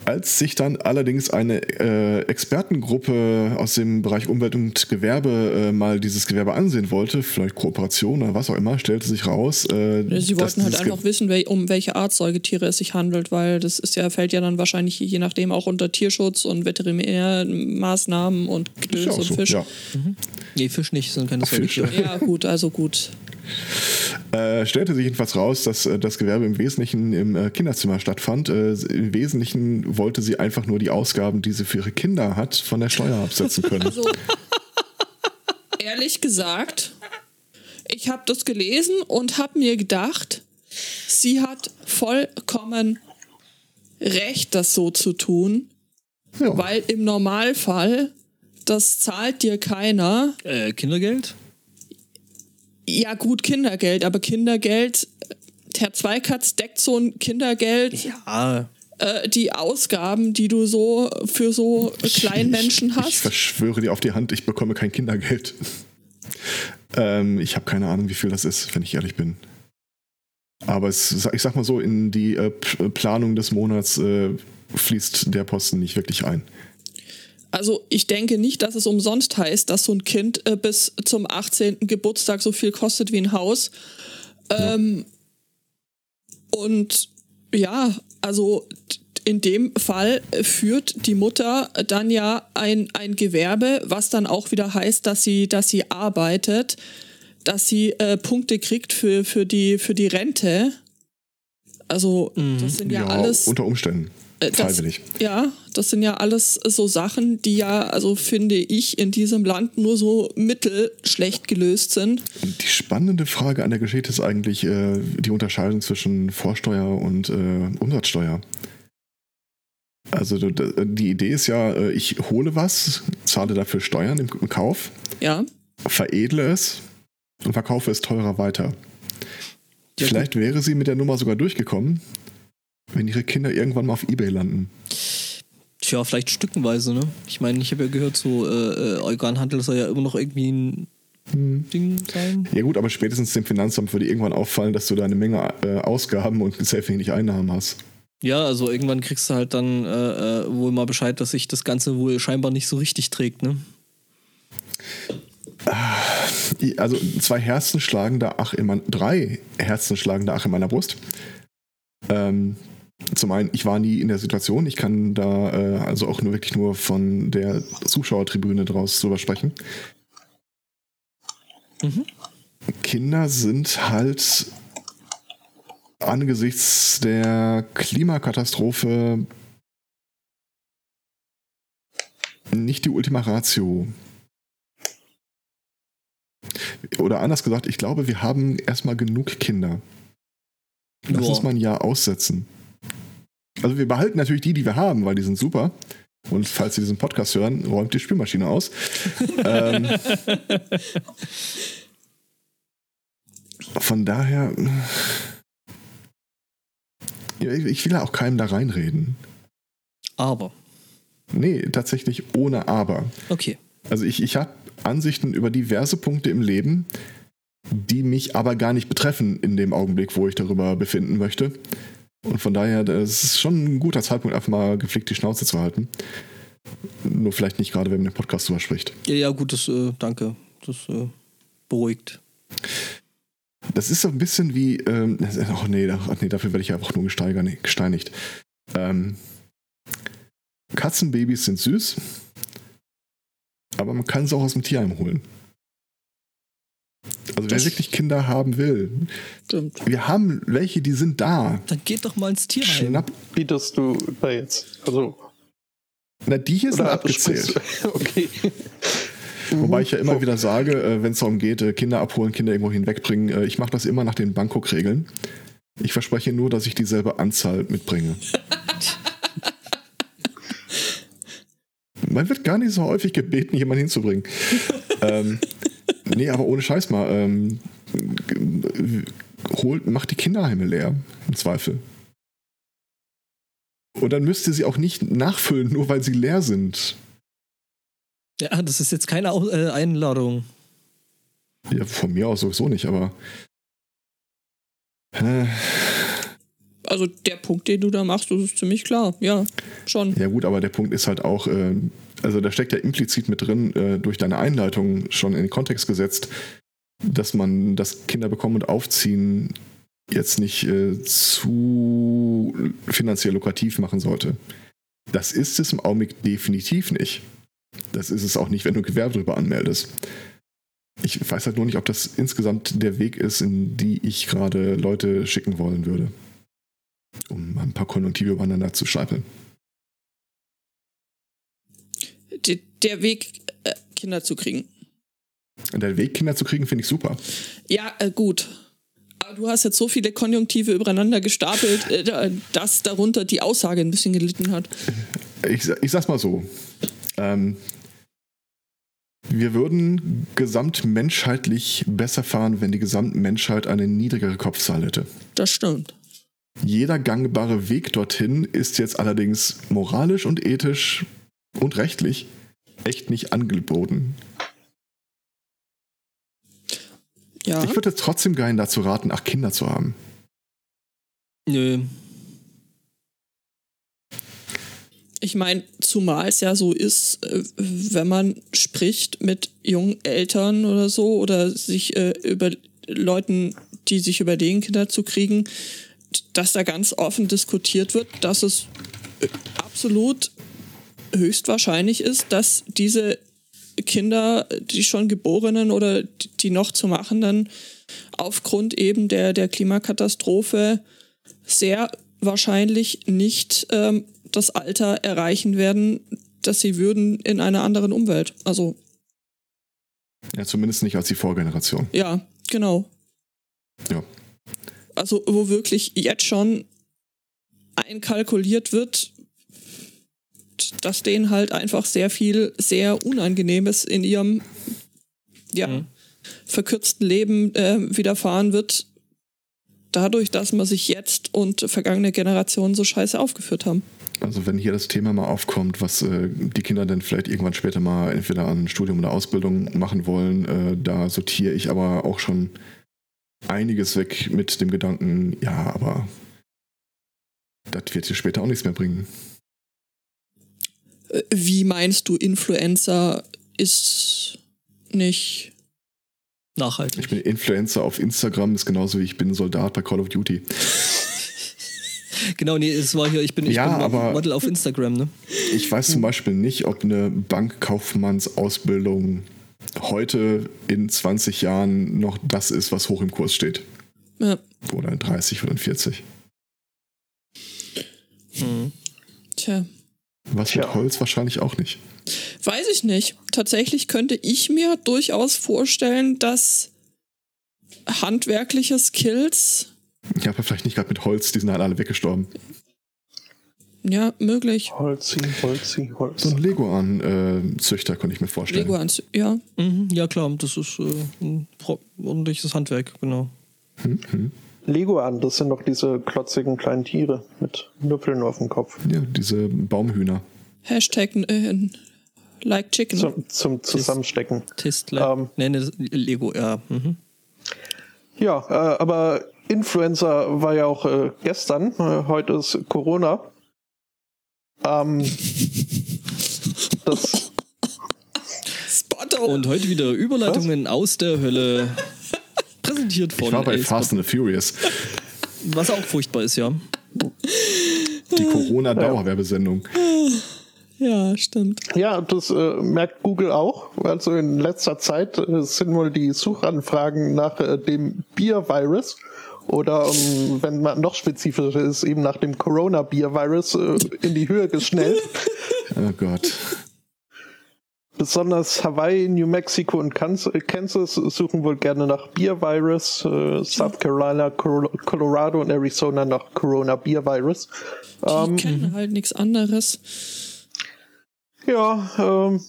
Als sich dann allerdings eine äh, Expertengruppe aus dem Bereich Umwelt und Gewerbe äh, mal dieses Gewerbe ansehen wollte, vielleicht Kooperation oder was auch immer, stellte sich raus. Äh, Sie dass wollten halt dieses Ge- einfach wissen, wel um welche Art Säugetiere es sich handelt, weil das ist ja, fällt ja dann wahrscheinlich je nachdem auch unter Tierschutz und Veterinärmaßnahmen und ja Gedöns und so, Fisch. ja. Nee, Fisch nicht, sind keine. Säugetiere. Ja, gut, also gut. Äh, stellte sich jedenfalls raus, dass äh, das Gewerbe im Wesentlichen im äh, Kinderzimmer stattfand. Äh, Im Wesentlichen wollte sie einfach nur die Ausgaben, die sie für ihre Kinder hat, von der Steuer absetzen können. Also, ehrlich gesagt, ich habe das gelesen und habe mir gedacht, sie hat vollkommen recht, das so zu tun, ja. weil im Normalfall, das zahlt dir keiner. Äh, Kindergeld? Ja, gut, Kindergeld, aber Kindergeld, Herr Zweikatz deckt so ein Kindergeld Ja. äh, die Ausgaben, die du so für so Kleinmenschen Ich, ich hast. verschwöre dir auf die Hand, ich bekomme kein Kindergeld. ähm, ich habe keine Ahnung, wie viel das ist, wenn ich ehrlich bin. Aber es, ich sag mal so, in die äh, Planung des Monats äh, fließt der Posten nicht wirklich ein. Also ich denke nicht, dass es umsonst heißt, dass so ein Kind äh, bis zum 18. Geburtstag so viel kostet wie ein Haus. Ähm, und ja, also in dem Fall führt die Mutter dann ja ein, ein Gewerbe, was dann auch wieder heißt, dass sie, dass sie arbeitet, dass sie äh, Punkte kriegt für, für, die, für die Rente. Also, das sind ja, alles. Unter Umständen. Äh, das, Freiwillig. ja, das sind ja alles so Sachen, die ja, also finde ich, in diesem Land nur so mittelschlecht gelöst sind. Die spannende Frage an der Geschichte ist eigentlich äh, die Unterscheidung zwischen Vorsteuer und äh, Umsatzsteuer. Also die Idee ist ja, äh, ich hole was, zahle dafür Steuern im, im Kauf, Ja, veredle es und verkaufe es teurer weiter. Ja, Vielleicht wäre sie mit der Nummer sogar durchgekommen, wenn ihre Kinder irgendwann mal auf Ebay landen. Tja, vielleicht stückenweise, ne? Ich meine, ich habe ja gehört, so äh, äh, Organhandel soll ja immer noch irgendwie ein Ding sein. Ja gut, aber spätestens dem Finanzamt würde irgendwann auffallen, dass du da eine Menge äh, Ausgaben und sehr wenig Einnahmen hast. Ja, also irgendwann kriegst du halt dann äh, äh, wohl mal Bescheid, dass sich das Ganze wohl scheinbar nicht so richtig trägt, ne? I- Also zwei Herzen schlagen da ach in mein, drei Herzen schlagen da ach in meiner Brust. Ähm, zum einen, ich war nie in der Situation, ich kann da äh, also auch nur wirklich nur von der Zuschauertribüne draus drüber sprechen. Mhm. Kinder sind halt angesichts der Klimakatastrophe nicht die Ultima Ratio. Oder anders gesagt, ich glaube, wir haben erstmal genug Kinder. Lass Ja. uns mal ein Jahr aussetzen. Also wir behalten natürlich die, die wir haben, weil die sind super. Und falls Sie diesen Podcast hören, räumt die Spülmaschine aus. ähm, von daher, ja, ich will ja auch keinem da reinreden. Aber, Nee, tatsächlich ohne Aber. okay. Also ich, ich habe Ansichten über diverse Punkte im Leben, die mich aber gar nicht betreffen in dem Augenblick, wo ich darüber befinden möchte. Und von daher, das ist schon ein guter Zeitpunkt, einfach mal gepflegt die Schnauze zu halten. Nur vielleicht nicht gerade, wenn man den Podcast drüber spricht. Ja, ja, gut, das, äh, danke. Das äh, beruhigt. Das ist so ein bisschen wie, ähm, ach nee, ach nee, dafür werde ich einfach nur gesteigert, gesteinigt. Ähm, Katzenbabys sind süß, aber man kann sie auch aus dem Tierheim holen. Also wer Das- wirklich Kinder haben will, stimmt. wir haben welche, die sind da. Dann geht doch mal ins Tierheim. Schnapp. Bietest du da jetzt? Also, Na, die hier sind abgezählt. Okay. Wobei ich ja immer Oh, wieder sage, äh, wenn es darum geht, äh, Kinder abholen, Kinder irgendwo hinwegbringen, äh, ich mache das immer nach den Bangkok-Regeln. Ich verspreche nur, dass ich dieselbe Anzahl mitbringe. Man wird gar nicht so häufig gebeten, jemanden hinzubringen. ähm, nee, aber ohne Scheiß mal. Ähm, holt, macht die Kinderheime leer, im Zweifel. Und dann müsst ihr sie auch nicht nachfüllen, nur weil sie leer sind. Ja, das ist jetzt keine äh, Einladung. Ja, von mir aus sowieso nicht, aber. Äh, Also der Punkt, den du da machst, das ist ziemlich klar. Ja, schon. ja, gut, aber der Punkt ist halt auch, äh, also da steckt ja implizit mit drin, äh, durch deine Einleitung schon in den Kontext gesetzt, dass man das Kinder bekommen und aufziehen jetzt nicht äh, zu finanziell lukrativ machen sollte. Das ist es im Augenblick definitiv nicht. Das ist es auch nicht, wenn du Gewerbe darüber anmeldest. Ich weiß halt nur nicht, ob das insgesamt der Weg ist, in die ich gerade Leute schicken wollen würde. Um ein paar Konjunktive übereinander zu stapeln. D der Weg, äh, Kinder zu kriegen. Der Weg, Kinder zu kriegen, finde ich super. Ja, äh, gut. Aber du hast jetzt so viele Konjunktive übereinander gestapelt, äh, da- dass darunter die Aussage ein bisschen gelitten hat. Ich, ich sag's mal so. Ähm, wir würden gesamtmenschheitlich besser fahren, wenn die Gesamtmenschheit eine niedrigere Kopfzahl hätte. Das stimmt. Jeder gangbare Weg dorthin ist jetzt allerdings moralisch und ethisch und rechtlich echt nicht angeboten. Ja. Ich würde trotzdem gerne dazu raten, acht Kinder zu haben. Nö. Ich meine, zumal es ja so ist, äh, wenn man spricht mit jungen Eltern oder so oder sich äh, über Leuten, die sich überlegen, Kinder zu kriegen, dass da ganz offen diskutiert wird, dass es absolut höchstwahrscheinlich ist, dass diese Kinder, die schon geborenen oder die noch zu machenden, aufgrund eben der, der Klimakatastrophe sehr wahrscheinlich nicht ähm, das Alter erreichen werden, dass sie würden in einer anderen Umwelt. Also. Ja, zumindest nicht als die Vorgeneration. Ja, genau. Ja. Also, wo wirklich jetzt schon einkalkuliert wird, dass denen halt einfach sehr viel, sehr Unangenehmes in ihrem ja, mhm. verkürzten Leben äh, widerfahren wird, dadurch, dass man sich jetzt und vergangene Generationen so scheiße aufgeführt haben. Also wenn hier das Thema mal aufkommt, was äh, die Kinder dann vielleicht irgendwann später mal entweder an Studium oder Ausbildung machen wollen, äh, da sortiere ich aber auch schon einiges weg mit dem Gedanken, ja, aber das wird dir später auch nichts mehr bringen. Wie meinst du, Influencer ist nicht nachhaltig? Ich bin Influencer auf Instagram, ist genauso wie ich bin Soldat bei Call of Duty. genau, nee, es war hier, ich bin, ich ja, bin aber Model auf Instagram, ne? Ich weiß zum Beispiel nicht, ob eine Bankkaufmannsausbildung heute in 20 Jahren noch das ist, was hoch im Kurs steht. Ja. Oder in 30 oder in 40. Mhm. Tja. Was mit Holz wahrscheinlich auch nicht. Weiß ich nicht. Tatsächlich könnte ich mir durchaus vorstellen, dass handwerkliche Skills. Ja, aber vielleicht nicht gerade mit Holz, die sind halt alle weggestorben. Ja, möglich. Holzi, Holzi, Holz. So ein Leguan-Züchter könnte ich mir vorstellen. Leguan, ja. Mhm, ja, klar, das ist äh, ein ordentliches Handwerk, genau. Mhm. Leguan, das sind doch diese klotzigen kleinen Tiere mit Nüppeln auf dem Kopf. Ja, diese Baumhühner. Hashtag äh, like chicken. Zum, zum Zusammenstecken. Tistler. Ähm, nee, Lego, ja. Mhm. Ja, äh, aber Influencer war ja auch äh, gestern. Äh, heute ist Corona. Ähm, das Und heute wieder Überleitungen Was? aus der Hölle. Präsentiert von. Ich war bei Fast and the Furious. Was auch furchtbar ist, ja. Die Corona-Dauerwerbesendung. Ja, stimmt. Ja, das äh, merkt Google auch. Also in letzter Zeit äh, sind wohl die Suchanfragen nach äh, dem Bier-Virus oder um, ähm, wenn man noch spezifischer ist, eben nach dem Corona-Bier-Virus äh, in die Höhe geschnellt. oh Gott. Besonders Hawaii, New Mexico und Kansas suchen wohl gerne nach Bier-Virus, äh, South Carolina, Colorado und Arizona nach Corona-Bier-Virus. Die ähm, kennen halt nichts anderes. Ja, ähm,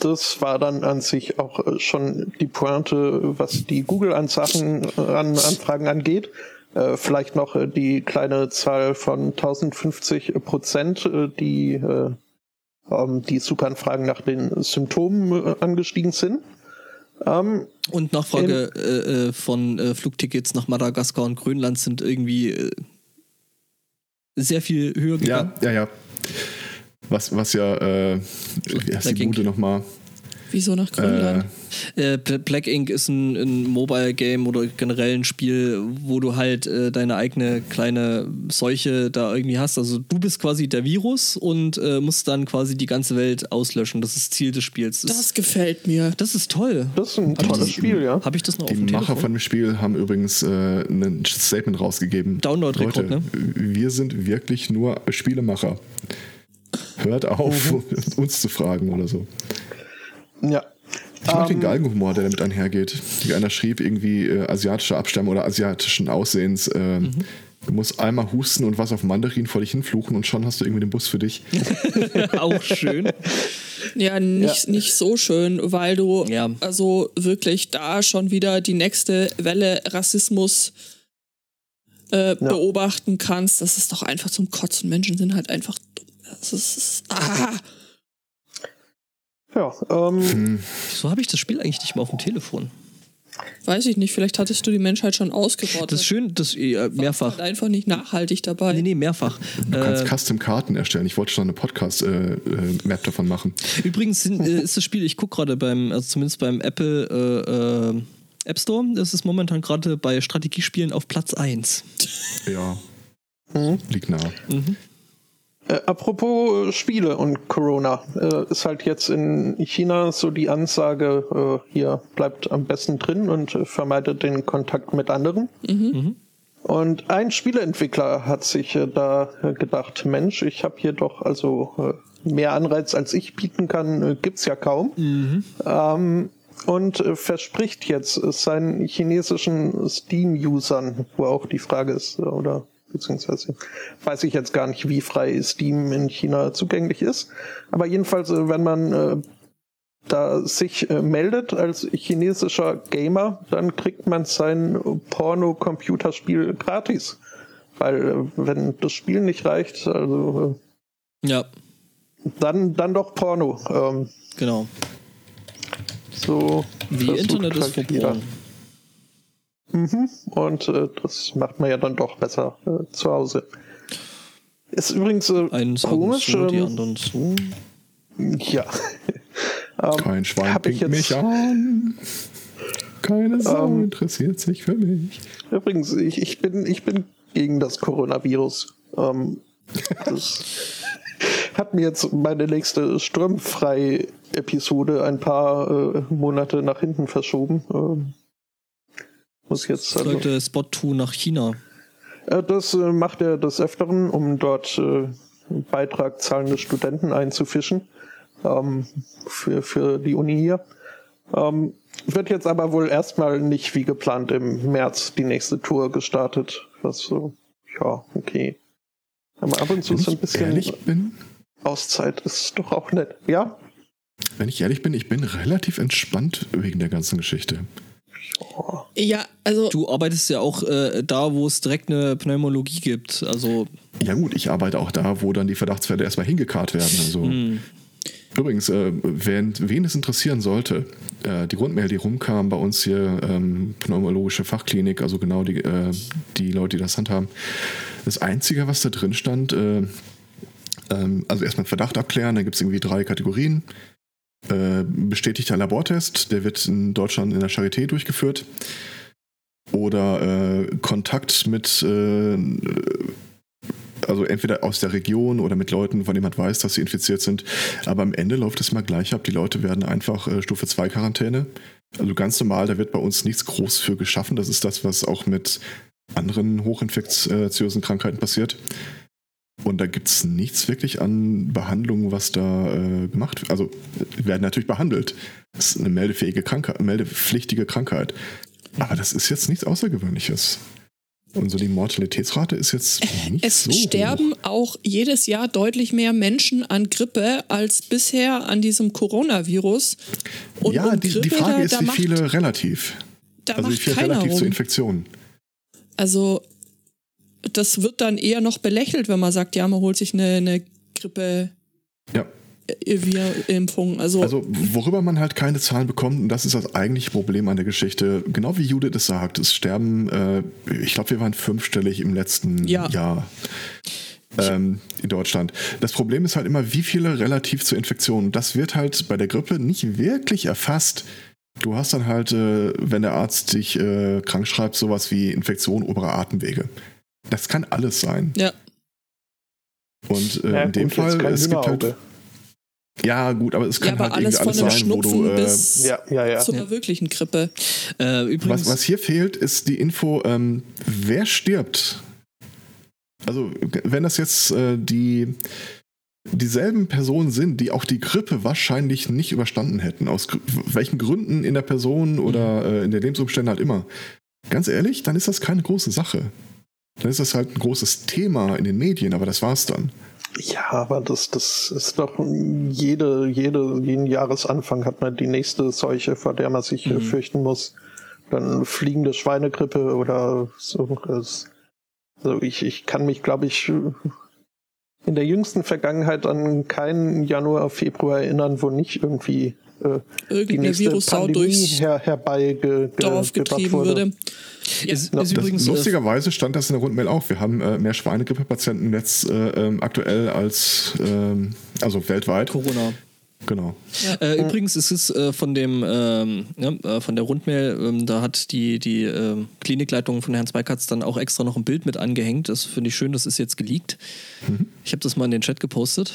das war dann an sich auch äh, schon die Pointe, was die Google-Ansachen äh, an Anfragen angeht. Äh, vielleicht noch äh, die kleine Zahl von 1050 Prozent, äh, die äh, ähm, die Suchanfragen nach den Symptomen angestiegen sind. Ähm, und Nachfrage von Flugtickets nach Madagaskar und Grönland sind irgendwie sehr viel höher gegangen. Ja, ja, ja. Was, was ja, äh, wie heißt die Bude nochmal? Wieso nach Grönland? Äh, äh, Black Ink ist ein, ein Mobile-Game oder generell ein Spiel, wo du halt äh, deine eigene kleine Seuche da irgendwie hast. Also du bist quasi der Virus und äh, musst dann quasi die ganze Welt auslöschen. Das ist Ziel des Spiels. Das, das gefällt mir. Das ist toll. Das ist ein tolles Spiel, ja. Habe ich das noch Die auf dem Macher Telefon? von dem Spiel haben übrigens äh, ein Statement rausgegeben. Download-Rekord, ne? Wir sind wirklich nur Spielemacher. Hört auf, mhm. uns zu fragen oder so. Ja. Ich mag um, den ähm, Galgenhumor, der damit einhergeht. Wie einer schrieb, irgendwie äh, asiatische Abstammung oder asiatischen Aussehens. Äh, mhm. Du musst einmal husten und was auf Mandarin vor dich hinfluchen und schon hast du irgendwie den Bus für dich. Auch schön. Ja, nicht, ja. nicht so schön, weil du ja. also wirklich da schon wieder die nächste Welle Rassismus äh, ja. beobachten kannst. Das ist doch einfach zum Kotzen. Menschen sind halt einfach dumm. Das ist. Ah. Ja, ähm. Hm. Wieso habe ich das Spiel eigentlich nicht mehr auf dem Telefon? Weiß ich nicht, vielleicht hattest du die Menschheit schon ausgerottet. Das ist schön, das äh, mehrfach. Halt einfach nicht nachhaltig dabei. Nee, nee, mehrfach. Du kannst äh, Custom-Karten erstellen. Ich wollte schon eine Podcast-Map äh, äh davon machen. Übrigens sind, äh, ist das Spiel, ich gucke gerade beim, also zumindest beim Apple äh, App Store, das ist momentan gerade bei Strategiespielen auf Platz 1. Ja. Mhm. Liegt nah. Mhm. Äh, apropos Spiele und Corona, äh, ist halt jetzt in China so die Ansage, äh, hier bleibt am besten drin und äh, vermeidet den Kontakt mit anderen. Und ein Spieleentwickler hat sich äh, da äh, gedacht, Mensch, ich habe hier doch also äh, mehr Anreiz als ich bieten kann, äh, gibt's ja kaum. Ähm, und äh, verspricht jetzt äh, seinen chinesischen Steam-Usern, wo auch die Frage ist, äh, oder beziehungsweise weiß ich jetzt gar nicht, wie frei Steam in China zugänglich ist. Aber jedenfalls, äh, wenn man äh, da sich äh, meldet als chinesischer Gamer, dann kriegt man sein Porno-Computerspiel gratis. Weil äh, wenn das Spiel nicht reicht, also Ja, äh, dann, dann doch Porno. Ähm, genau. so Wie Internet ist halt jeder. Mhm. Und äh, das macht man ja dann doch besser äh, zu Hause. Ist übrigens äh, Einen komisch. so, die ähm, anderen so. ja. ähm, Kein Schwein pinkt mich an. Keine Sau Ähm, interessiert sich für mich. Übrigens, ich, ich, bin, ich bin gegen das Coronavirus. Ähm, das hat mir jetzt meine nächste Sturmfrei-Episode ein paar äh, Monate nach hinten verschoben. Ähm, muss jetzt also, Sollte Spot 2 nach China. äh, das äh, macht er des Öfteren, um dort äh, Beitrag zahlende Studenten einzufischen ähm, für, für die Uni hier. Ähm, wird jetzt aber wohl erstmal nicht wie geplant im März die nächste Tour gestartet. Was so, ja, okay. Aber ab und zu Wenn so ein bisschen ehrlich bin, Auszeit ist doch auch nett. Ja? wenn ich ehrlich bin, ich bin relativ entspannt wegen der ganzen Geschichte. Oh, Ja, also Du arbeitest ja auch äh, da, wo es direkt eine Pneumologie gibt. Also, Ja gut, ich arbeite auch da, wo dann die Verdachtsfälle erstmal hingekarrt werden. Also hm, übrigens, äh, wen, wen es interessieren sollte, äh, die Rundmail, die rumkam bei uns hier, ähm, pneumologische Fachklinik, also genau die, äh, die Leute, die das handhaben. Das Einzige, was da drin stand, äh, ähm, also erstmal Verdacht abklären, da gibt es irgendwie drei Kategorien. Äh, bestätigter Labortest, der wird in Deutschland in der Charité durchgeführt. Oder äh, Kontakt mit, äh, also entweder aus der Region oder mit Leuten, von denen man weiß, dass sie infiziert sind. Aber am Ende läuft es mal gleich ab. Die Leute werden einfach äh, Stufe 2 Quarantäne. Also ganz normal, da wird bei uns nichts groß für geschaffen. Das ist das, was auch mit anderen hochinfektiösen Krankheiten passiert. Und da gibt es nichts wirklich an Behandlung, was da äh, gemacht wird. Also die werden natürlich behandelt. Das ist eine meldefähige Krankheit, meldepflichtige Krankheit. Aber das ist jetzt nichts Außergewöhnliches. Und so die Mortalitätsrate ist jetzt nicht es so sterben hoch. auch jedes Jahr deutlich mehr Menschen an Grippe als bisher an diesem Coronavirus. Und ja, um die, die Frage da, ist, da wie macht, viele relativ. Also wie macht viel keiner relativ rum. Infektion. Also das wird dann eher noch belächelt, wenn man sagt, ja, man holt sich eine, eine Grippe Ja. Impfung. Also, Also worüber man halt keine Zahlen bekommt, und das ist das eigentliche Problem an der Geschichte, genau wie Judith es sagt, es sterben, äh, ich glaube, wir waren fünfstellig im letzten Ja. Jahr. Ähm, in Deutschland. Das Problem ist halt immer, wie viele relativ zur Infektion. Das wird halt bei der Grippe nicht wirklich erfasst. Du hast dann halt, äh, wenn der Arzt dich äh, krank schreibt, sowas wie Infektion oberer Atemwege. Das kann alles sein. ja. Und äh, Ja, in dem gut, Fall, es gibt halt. Ja, gut, aber es ja, kann aber halt alles irgendwie von alles einem sein, wo Schnupfen du. Äh, bis Ja, ja, ja. zur wirklichen Grippe. äh, übrigens, Was, was hier fehlt, ist die Info, ähm, wer stirbt. Also, wenn das jetzt äh, die dieselben Personen sind, die auch die Grippe wahrscheinlich nicht überstanden hätten, aus gr- welchen Gründen in der Person oder äh, in den Lebensumständen halt immer. Ganz ehrlich, dann ist das keine große Sache. Dann ist das halt ein großes Thema in den Medien, aber das war's dann. Ja, aber das, das ist doch jede, jede, jeden Jahresanfang hat man die nächste Seuche, vor der man sich äh, Mhm. fürchten muss. Dann fliegende Schweinegrippe oder so. Also ich, ich kann mich, glaube ich, in der jüngsten Vergangenheit an keinen Januar, Februar erinnern, wo nicht irgendwie die Irgendeine nächste Virussau Pandemie durchs her, herbeigebracht Dorf getrieben würde. Ja. ist, Ja, ist das übrigens äh, Lustigerweise stand das in der Rundmail auch. Wir haben äh, mehr Schweinegrippe-Patienten jetzt äh, ähm, aktuell als, ähm, also weltweit. Corona. Genau. Äh, übrigens ist es äh, von dem ähm, ja, äh, von der Rundmail, ähm, da hat die, die ähm, Klinikleitung von Herrn Zweikatz dann auch extra noch ein Bild mit angehängt. Das finde ich schön, das ist jetzt geleakt. Ich habe das mal in den Chat gepostet.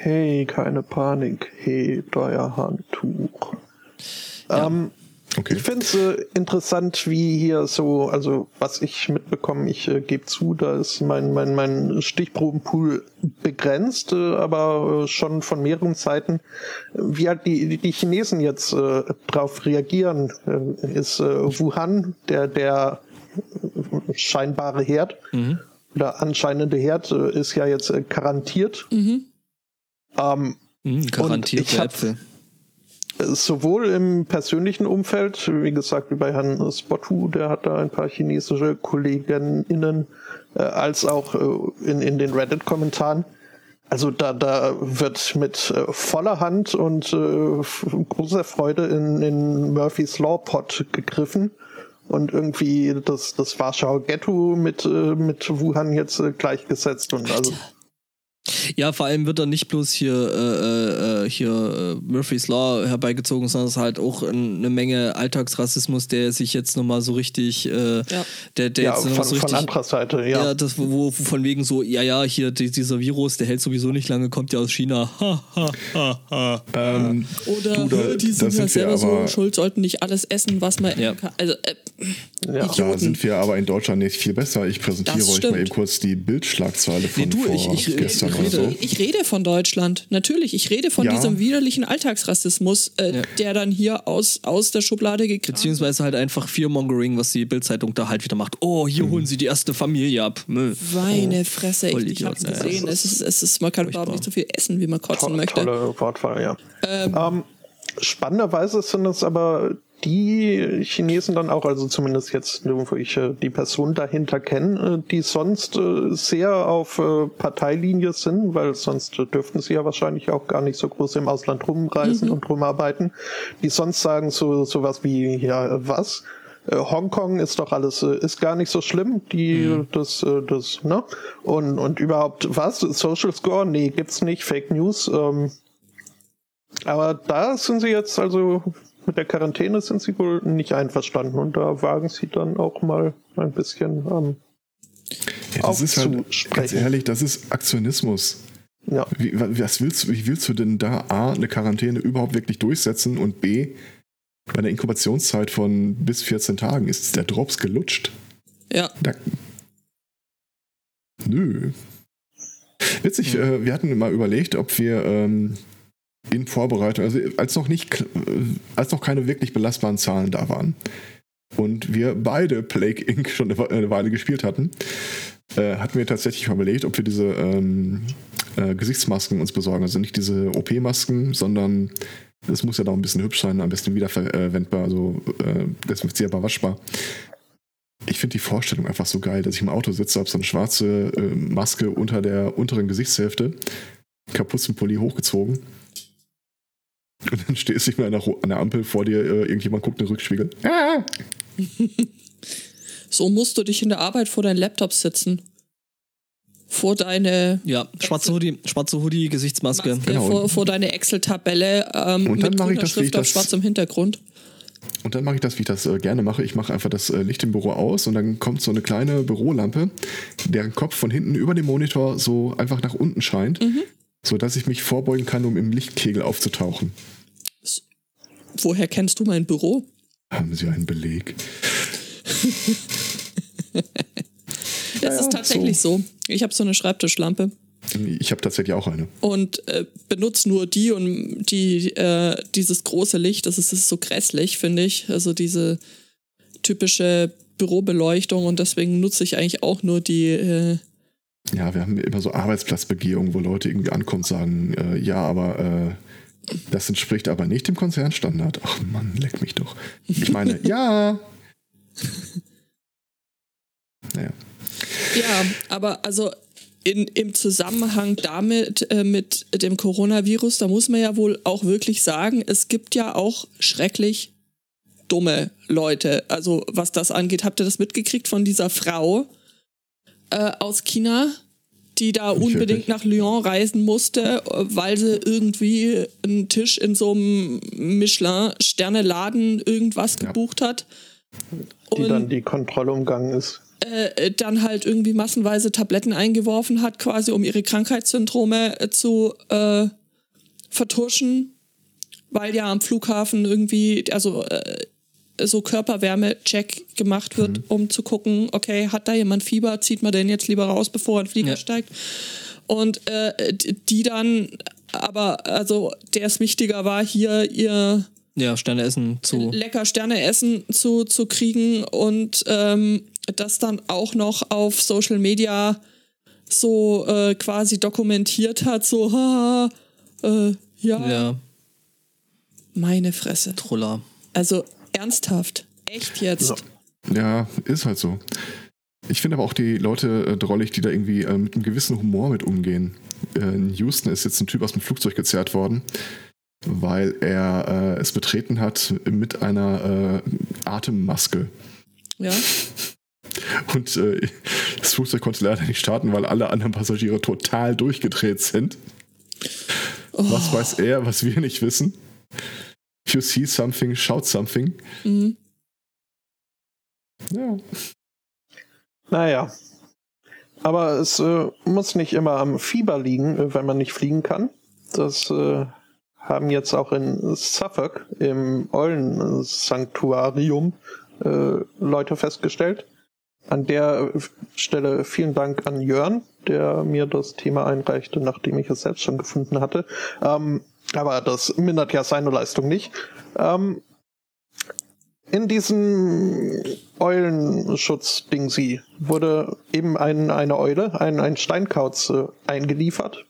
Hey, keine Panik. Hey, euer Handtuch. Ähm, Okay. Ich finde es äh, interessant, wie hier so, also was ich mitbekomme, ich äh, gebe zu, da ist mein, mein, mein Stichprobenpool begrenzt, äh, aber äh, schon von mehreren Seiten. Wie halt die, die Chinesen jetzt äh, drauf reagieren, äh, ist äh, Wuhan der, der scheinbare Herd oder anscheinende Herd äh, ist ja jetzt äh, garantiert. Ähm, Mhm, garantiert ich Äpfel. sowohl im persönlichen Umfeld, wie gesagt, wie bei Herrn Spottu, der hat da ein paar chinesische KollegInnen, äh, als auch äh, in, in den Reddit-Kommentaren. Also da, da wird mit äh, voller Hand und äh, großer Freude in, in Murphy's Law Pot gegriffen und irgendwie das, das Warschauer Ghetto mit, äh, mit Wuhan jetzt äh, gleichgesetzt und also Ja, vor allem wird da nicht bloß hier, äh, äh, hier äh, Murphy's Law herbeigezogen, sondern es ist halt auch ein, eine Menge Alltagsrassismus, der sich jetzt nochmal so richtig, äh, Ja. der, der ja, jetzt von, so von richtig. anderer Seite, ja. Ja, das, wo, wo von wegen so, ja, ja, hier die, dieser Virus, der hält sowieso nicht lange, kommt ja aus China. Ha, ha, ha, ha. Ähm, Oder du, da- die sind ja wir selber so schuld, sollten nicht alles essen, was man Ja. essen kann. Also, äh, Ja. Da sind wir aber in Deutschland nicht viel besser. Ich präsentiere euch mal eben kurz die Bildschlagzeile von Nee, du, vor ich- ich- gestern ich oder so. rede- ich rede von Deutschland. Natürlich, ich rede von Ja. diesem widerlichen Alltagsrassismus, äh, Ja. der dann hier aus, aus der Schublade gekramt Beziehungsweise halt einfach Fearmongering, was die Bildzeitung da halt wieder macht. Oh, hier Mhm. holen sie die erste Familie ab. Müll. Meine Fresse, ich, ich hab's ja. gesehen. Es ist, es ist, man kann überhaupt nicht so viel essen, wie man kotzen To möchte. Tolle Wortwahl, ja. Ähm, spannenderweise sind es aber die Chinesen dann auch, also zumindest jetzt, wo ich äh, die Person dahinter kenne, äh, die sonst äh, sehr auf Parteilinie sind, weil sonst dürften sie ja wahrscheinlich auch gar nicht so groß im Ausland rumreisen und rumarbeiten, die sonst sagen so sowas wie, ja, was? Hongkong ist doch alles, äh, ist gar nicht so schlimm, die, das, äh, das, ne? Und, und überhaupt, was? Social Score? Nee, gibt's nicht, Fake News, ähm, aber da sind sie jetzt, also mit der Quarantäne sind sie wohl nicht einverstanden und da wagen sie dann auch mal ein bisschen ähm, Ja, das ist halt, ganz ehrlich, das ist Aktionismus. ja. Wie, wa- was willst, du- wie willst du denn da A, eine Quarantäne überhaupt wirklich durchsetzen und B, bei einer Inkubationszeit von bis 14 Tagen ist der Drops gelutscht? Ja, Da, nö. Witzig, äh, wir hatten mal überlegt, ob wir ähm, in Vorbereitung, also als noch nicht, äh, als noch keine wirklich belastbaren Zahlen da waren und wir beide Plague Inc. schon eine Weile gespielt hatten, äh, hatten wir tatsächlich mal überlegt, ob wir diese ähm, äh, Gesichtsmasken uns besorgen. Also nicht diese OP-Masken, sondern es muss ja doch ein bisschen hübsch sein, am besten wiederverwendbar, also äh, desinfizierbar, waschbar. Ich finde die Vorstellung einfach so geil, dass ich im Auto sitze, habe so eine schwarze äh, Maske unter der unteren Gesichtshälfte, Kapuzenpulli hochgezogen. Und dann stehst du nicht mehr an der, Ampel vor dir, äh, irgendjemand guckt in den Rückspiegel. Ah! so musst du dich in der Arbeit vor deinen Laptop sitzen. Vor deine Ja, schwarze Hoodie, schwarze Hoodie, Gesichtsmaske. Maske, Genau. vor, vor deine Excel-Tabelle ähm, Und dann mit mache ich grüner das, wie ich Schrift auf das- schwarzem Hintergrund. Und dann mache ich das, wie ich das äh, gerne mache. Ich mache einfach das äh, Licht im Büro aus und dann kommt so eine kleine Bürolampe, deren Kopf von hinten über dem Monitor so einfach nach unten scheint, sodass ich mich vorbeugen kann, um im Lichtkegel aufzutauchen. Woher kennst du mein Büro? Haben Sie einen Beleg? Das ja, ist tatsächlich so. Ich habe so eine Schreibtischlampe Ich habe tatsächlich auch eine. und äh, benutze nur die und die äh, dieses große Licht. Das ist, das ist so grässlich, finde ich. Also diese typische Bürobeleuchtung und deswegen nutze ich eigentlich auch nur die. Äh, Ja, wir haben immer so Arbeitsplatzbegehungen, wo Leute irgendwie ankommen und sagen, äh, ja, aber äh, das entspricht aber nicht dem Konzernstandard. Ach Mann, leck mich doch. Ich meine, ja. Naja. Ja, aber also in, im Zusammenhang damit, äh, mit dem Coronavirus, da muss man ja wohl auch wirklich sagen, es gibt ja auch schrecklich dumme Leute. Also was das angeht, habt ihr das mitgekriegt von dieser Frau äh, aus China, die da unbedingt nach Lyon reisen musste, weil sie irgendwie einen Tisch in so einem Michelin-Sterne-Laden irgendwas Ja. gebucht hat. Die Und- dann die Kontrolle umgangen ist. äh, dann halt irgendwie massenweise Tabletten eingeworfen hat, quasi um ihre Krankheitssymptome äh, zu äh, vertuschen, weil ja am Flughafen irgendwie, also äh, so Körperwärme-Check gemacht wird, um zu gucken, okay, hat da jemand Fieber, zieht man den jetzt lieber raus, bevor er in den Flieger Ja. steigt. Und äh, die dann, aber also der es wichtiger war, hier ihr Ja, Sterne essen zu. lecker Sterne essen zu, zu kriegen und ähm, das dann auch noch auf Social Media so äh, quasi dokumentiert hat, so, haha, äh, ja, Ja, meine Fresse. Troller. Also ernsthaft, echt jetzt. Ja, ist halt so. Ich finde aber auch die Leute äh, drollig, die da irgendwie äh, mit einem gewissen Humor mit umgehen. Äh, in Houston ist jetzt ein Typ aus dem Flugzeug gezerrt worden, weil er äh, es betreten hat mit einer äh, Atemmaske. Ja. Und äh, das Flugzeug konnte leider nicht starten, weil alle anderen Passagiere total durchgedreht sind. Was weiß er, was wir nicht wissen? If you see something, shout something. Mhm. Ja. Naja. Aber es äh, muss nicht immer am Fieber liegen, äh, wenn man nicht fliegen kann. Das äh, haben jetzt auch in Suffolk im Eulen-Sanktuarium äh, Leute festgestellt. An der Stelle vielen Dank an Jörn, der mir das Thema einreichte, nachdem ich es selbst schon gefunden hatte. Ähm, aber das mindert ja seine Leistung nicht. Ähm, in diesem Eulenschutz-Dingsi wurde eben ein, eine Eule, ein, ein Steinkauz äh, eingeliefert.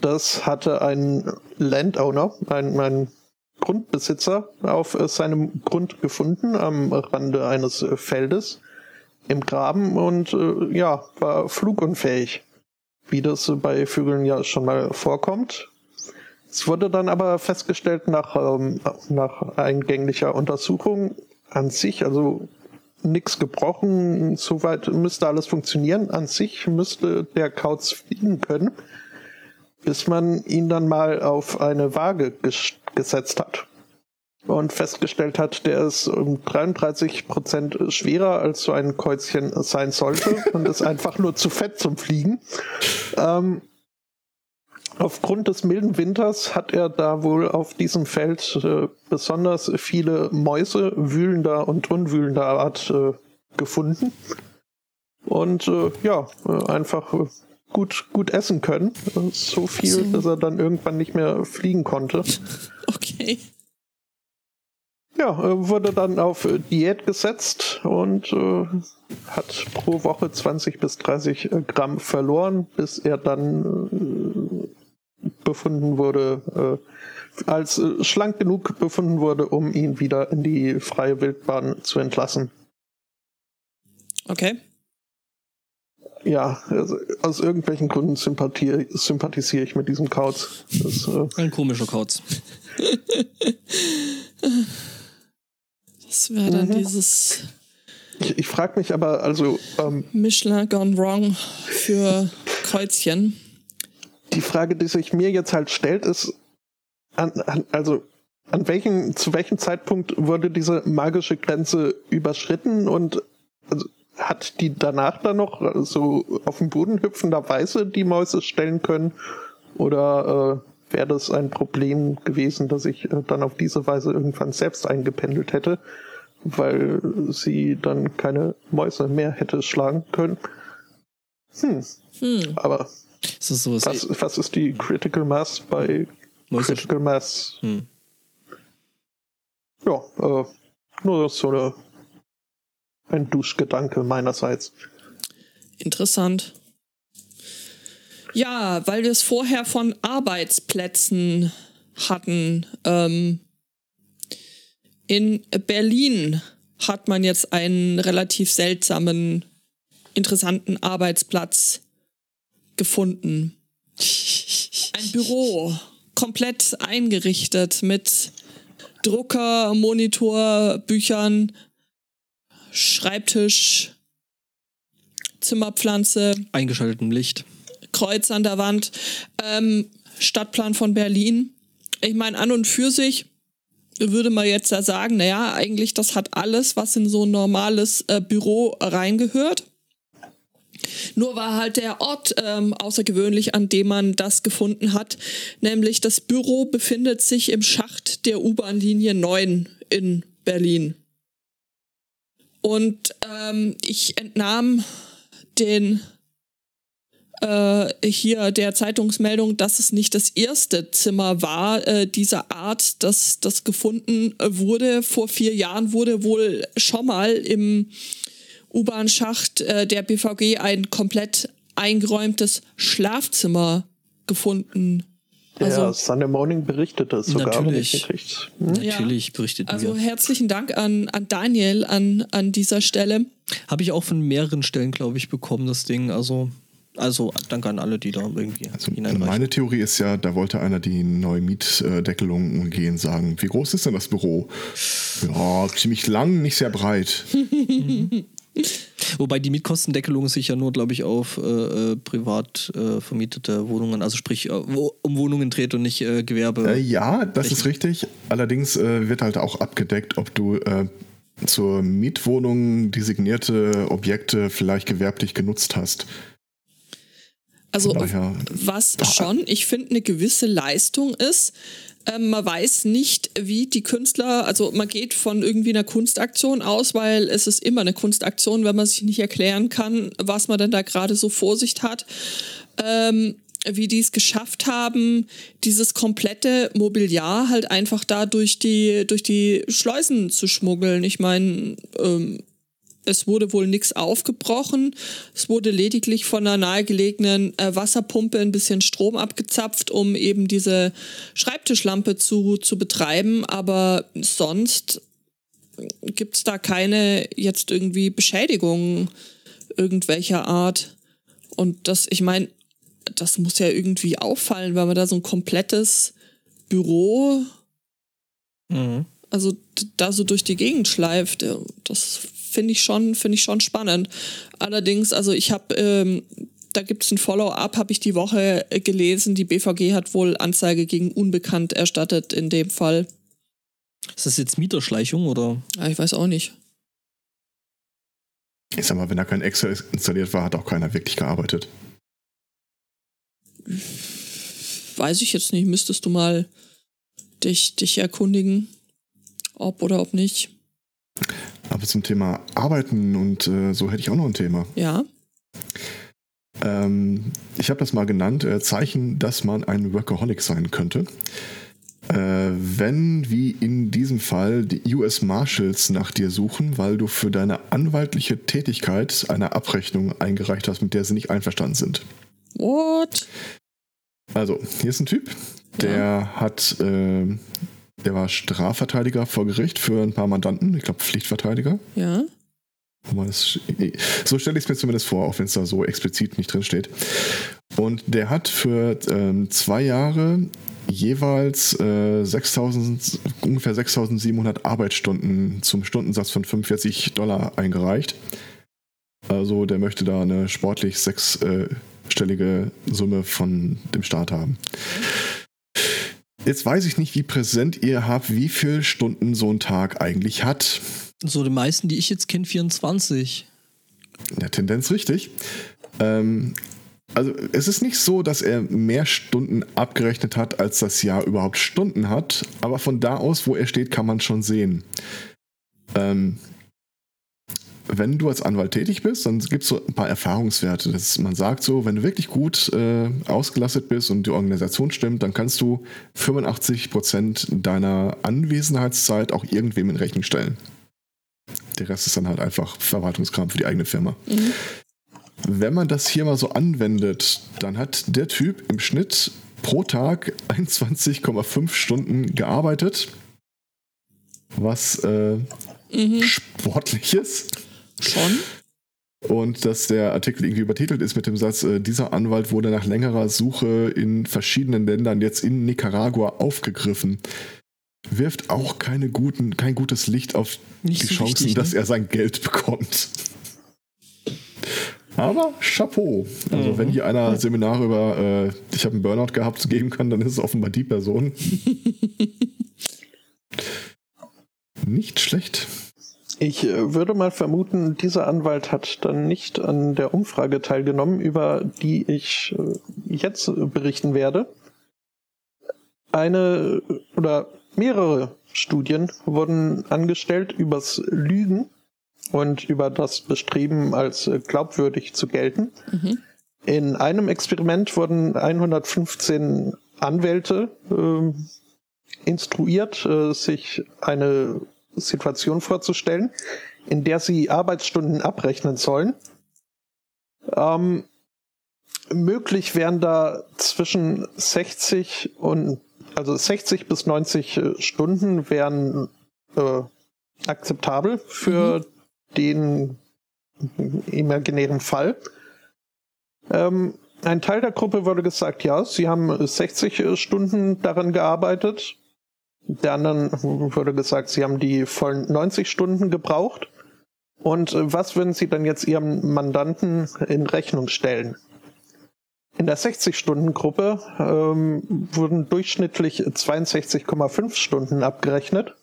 Das hatte ein Landowner, ein, ein Grundbesitzer auf äh, seinem Grund gefunden, am Rande eines äh, Feldes im Graben und ja, war flugunfähig, wie das bei Vögeln ja schon mal vorkommt. Es wurde dann aber festgestellt nach, ähm, nach eingänglicher Untersuchung an sich, also nichts gebrochen, soweit müsste alles funktionieren. An sich müsste der Kauz fliegen können, bis man ihn dann mal auf eine Waage ges gesetzt hat und festgestellt hat, der ist um 33 Prozent schwerer als so ein Käuzchen sein sollte und ist einfach nur zu fett zum Fliegen. Ähm, Aufgrund des milden Winters hat er da wohl auf diesem Feld äh, besonders viele Mäuse wühlender und unwühlender Art äh, gefunden. Und äh, ja, äh, einfach äh, gut, gut essen können. So viel, So. dass er dann irgendwann nicht mehr fliegen konnte. Okay. Ja, äh, wurde dann auf Diät gesetzt und äh, hat pro Woche 20 bis 30 äh, Gramm verloren, bis er dann befunden wurde, äh, als äh, schlank genug befunden wurde, um ihn wieder in die freie Wildbahn zu entlassen. Okay. Ja, also aus irgendwelchen Gründen sympathie- sympathisiere ich mit diesem Kauz. Das, äh, Ein komischer Kauz. Das wäre dann Mhm. dieses ich ich frage mich aber, also ähm, Michelin gone wrong für Kreuzchen. Die Frage, die sich mir jetzt halt stellt, ist, an, an, also an welchem, zu welchem Zeitpunkt wurde diese magische Grenze überschritten und also, hat die danach dann noch äh, so auf dem Boden hüpfenderweise die Mäuse stellen können? Oder äh, wäre das ein Problem gewesen, dass ich äh, dann auf diese Weise irgendwann selbst eingependelt hätte, weil sie dann keine Mäuse mehr hätte schlagen können? Hm, Hm. aber Das ist sowas. was, was ist die Critical Mass bei Mäuse- Critical Mass? Hm. Ja, äh, nur so eine, ein Duschgedanke meinerseits. Interessant. Ja, weil wir es vorher von Arbeitsplätzen hatten. Ähm, in Berlin hat man jetzt einen relativ seltsamen, interessanten Arbeitsplatz gefunden. Ein Büro, komplett eingerichtet mit Drucker, Monitor, Büchern, Schreibtisch, Zimmerpflanze, Eingeschaltetem Licht. Kreuz an der Wand. Ähm, Stadtplan von Berlin. Ich meine, an und für sich würde man jetzt da sagen, naja, eigentlich das hat alles, was in so ein normales äh, Büro reingehört. Nur war halt der Ort ähm, außergewöhnlich, an dem man das gefunden hat. Nämlich das Büro befindet sich im Schacht der U-Bahn-Linie 9 in Berlin. Und ähm, ich entnahm den äh, hier der Zeitungsmeldung, dass es nicht das erste Zimmer war äh, dieser Art, das, das gefunden wurde. Vor vier Jahren wurde wohl schon mal im U-Bahn-Schacht äh, der BVG ein komplett eingeräumtes Schlafzimmer gefunden. Also, ja, Sunday Morning berichtet das sogar. Natürlich, hm? natürlich berichtet Also wir. herzlichen Dank an, an Daniel an, an dieser Stelle. Habe ich auch von mehreren Stellen, glaube ich, bekommen, das Ding. Also also danke an alle, die da irgendwie also Meine Theorie ist ja, da wollte einer die neue Mietdeckelung umgehen, sagen, wie groß ist denn das Büro? Ja, ziemlich lang, nicht sehr breit. Wobei die Mietkostendeckelung sich ja nur, glaube ich, auf äh, äh, privat äh, vermietete Wohnungen, also sprich äh, wo, um Wohnungen dreht und nicht äh, Gewerbe. Äh, ja, das Rechten. ist richtig. Allerdings wird halt auch abgedeckt, ob du zur Mietwohnung designierte Objekte vielleicht gewerblich genutzt hast. Also Daher, was schon, ich finde, eine gewisse Leistung ist. Ähm, man weiß nicht, wie die Künstler, also man geht von irgendwie einer Kunstaktion aus, weil es ist immer eine Kunstaktion, wenn man sich nicht erklären kann, was man denn da gerade so Vorsicht hat. Ähm, wie die es geschafft haben, dieses komplette Mobiliar halt einfach da durch die, durch die Schleusen zu schmuggeln. Ich meine, ähm, es wurde wohl nichts aufgebrochen. Es wurde lediglich von einer nahegelegenen äh, Wasserpumpe ein bisschen Strom abgezapft, um eben diese Schreibtischlampe zu, zu betreiben. Aber sonst gibt es da keine jetzt irgendwie Beschädigungen irgendwelcher Art. Und das, ich meine, das muss ja irgendwie auffallen, weil man da so ein komplettes Büro, mhm. also da so durch die Gegend schleift. Das finde ich schon, finde ich schon spannend. Allerdings, also ich habe, ähm, da gibt es ein Follow-up, habe ich die Woche äh, gelesen. Die BVG hat wohl Anzeige gegen Unbekannt erstattet in dem Fall. Ist das jetzt Mieterschleichung oder? Ja, ich weiß auch nicht. Ich sag mal, wenn da kein Excel installiert war, hat auch keiner wirklich gearbeitet. Weiß ich jetzt nicht. Müsstest du mal dich, dich erkundigen, ob oder ob nicht. Aber zum Thema Arbeiten und äh, so hätte ich auch noch ein Thema. Ja. Ähm, ich habe das mal genannt, äh, Zeichen, dass man ein Workaholic sein könnte. Äh, wenn, wie in diesem Fall, die US Marshals nach dir suchen, weil du für deine anwaltliche Tätigkeit eine Abrechnung eingereicht hast, mit der sie nicht einverstanden sind. What? Also, hier ist ein Typ, der ja. hat äh, der war Strafverteidiger vor Gericht für ein paar Mandanten, ich glaube Pflichtverteidiger. Ja. So stelle ich es mir zumindest vor, auch wenn es da so explizit nicht drin steht. Und der hat für ähm, zwei Jahre jeweils äh, 6000, ungefähr 6700 Arbeitsstunden zum Stundensatz von 45 Dollar eingereicht. Also der möchte da eine sportlich sechsstellige Summe von dem Staat haben. Jetzt weiß ich nicht, wie präsent ihr habt, wie viele Stunden so ein Tag eigentlich hat. So die meisten, die ich jetzt kenne, 24. Ja, Tendenz richtig. Ähm, also es ist nicht so, dass er mehr Stunden abgerechnet hat, als das Jahr überhaupt Stunden hat, aber von da aus, wo er steht, kann man schon sehen. Ähm, wenn du als Anwalt tätig bist, dann gibt es so ein paar Erfahrungswerte. Das, man sagt so, wenn du wirklich gut äh, ausgelastet bist und die Organisation stimmt, dann kannst du 85 Prozent deiner Anwesenheitszeit auch irgendwem in Rechnung stellen. Der Rest ist dann halt einfach Verwaltungskram für die eigene Firma. Mhm. Wenn man das hier mal so anwendet, dann hat der Typ im Schnitt pro Tag 21,5 Stunden gearbeitet, was äh, mhm. sportlich ist. Schon? Und dass der Artikel irgendwie übertitelt ist mit dem Satz, äh, dieser Anwalt wurde nach längerer Suche in verschiedenen Ländern, jetzt in Nicaragua, aufgegriffen. Wirft auch keine guten, kein gutes Licht auf Nicht die so Chancen, wichtig, ne? dass er sein Geld bekommt. Aber Chapeau. Also, mhm. wenn hier einer Seminare über äh, ich habe einen Burnout gehabt geben kann, dann ist es offenbar die Person. Nicht schlecht. Ich äh, würde mal vermuten, dieser Anwalt hat dann nicht an der Umfrage teilgenommen, über die ich äh, jetzt berichten werde. Eine oder mehrere Studien wurden angestellt übers Lügen und über das Bestreben, als äh, glaubwürdig zu gelten. Mhm. In einem Experiment wurden 115 Anwälte äh, instruiert, äh, sich eine Situation vorzustellen, in der sie Arbeitsstunden abrechnen sollen. Ähm, möglich wären da zwischen 60 und also 60 bis 90 äh, Stunden wären äh, akzeptabel für mhm. den imaginären Fall. Ähm, ein Teil der Gruppe wurde gesagt, ja, sie haben 60 äh, Stunden daran gearbeitet. Der anderen wurde gesagt, sie haben die vollen 90 Stunden gebraucht. Und äh, was würden sie dann jetzt ihrem Mandanten in Rechnung stellen? In der 60-Stunden-Gruppe ähm, wurden durchschnittlich 62,5 Stunden abgerechnet.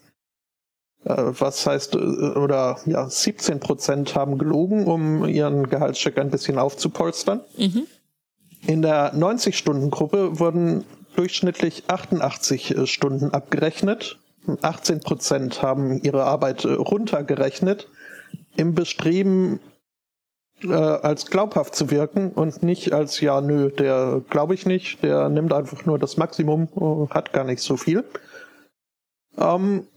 Äh, was heißt, äh, oder ja, 17 Prozent haben gelogen, um ihren Gehaltscheck ein bisschen aufzupolstern. Mhm. In der 90-Stunden-Gruppe wurden durchschnittlich 88 äh, Stunden abgerechnet. 18 Prozent haben ihre Arbeit äh, runtergerechnet im Bestreben, äh, als glaubhaft zu wirken und nicht als, ja, nö, der glaube ich nicht, der nimmt einfach nur das Maximum, äh, hat gar nicht so viel. Ähm,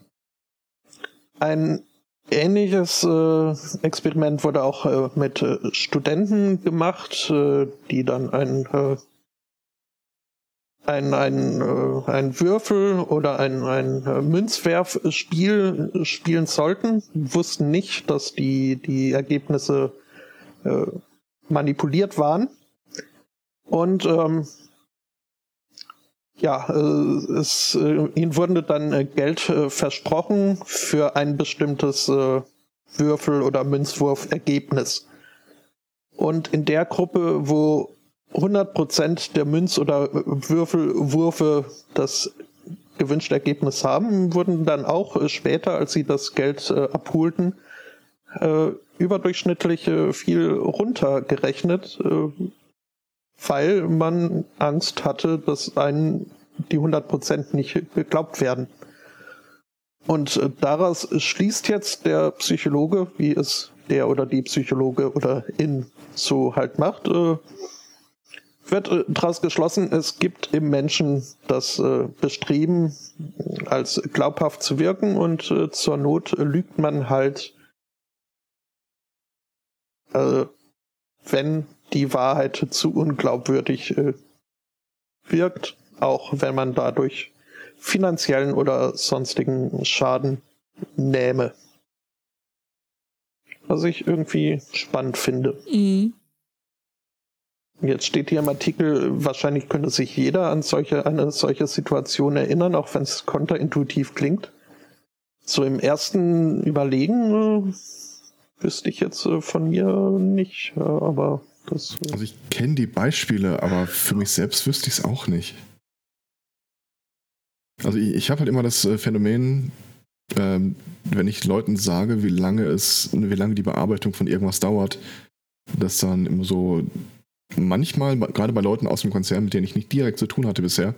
ein ähnliches äh, Experiment wurde auch äh, mit Studenten gemacht, die dann ein ein, ein, äh, ein Würfel oder ein, ein äh, Münzwerfspiel spielen sollten, wussten nicht, dass die, die Ergebnisse äh, manipuliert waren. Und ähm, ja, äh, es, äh, ihnen wurde dann äh, Geld versprochen für ein bestimmtes Würfel- oder Münzwurfergebnis. Und in der Gruppe, wo 100% der Münz- oder Würfelwürfe das gewünschte Ergebnis haben, wurden dann auch später, als sie das Geld äh, abholten, äh, überdurchschnittlich äh, viel runtergerechnet, äh, weil man Angst hatte, dass einen die 100% nicht geglaubt werden. Und äh, daraus schließt jetzt der Psychologe, wie es der oder die Psychologe oder in so halt macht, äh, wird äh, daraus geschlossen, es gibt im Menschen das äh, Bestreben, als glaubhaft zu wirken und äh, zur Not lügt man halt, wenn die Wahrheit zu unglaubwürdig wirkt, auch wenn man dadurch finanziellen oder sonstigen Schaden nähme. Was ich irgendwie spannend finde. Mhm. Jetzt steht hier im Artikel, wahrscheinlich könnte sich jeder an solche, eine solche Situation erinnern, auch wenn es konterintuitiv klingt. So im ersten Überlegen äh, wüsste ich jetzt äh, von mir nicht, äh, aber das. Äh also ich kenne die Beispiele, aber für mich selbst wüsste ich es auch nicht. Also ich, ich habe halt immer das äh, Phänomen, ähm, wenn ich Leuten sage, wie lange es, wie lange die Bearbeitung von irgendwas dauert, dass dann immer so manchmal, gerade bei Leuten aus dem Konzern, mit denen ich nicht direkt zu tun hatte bisher,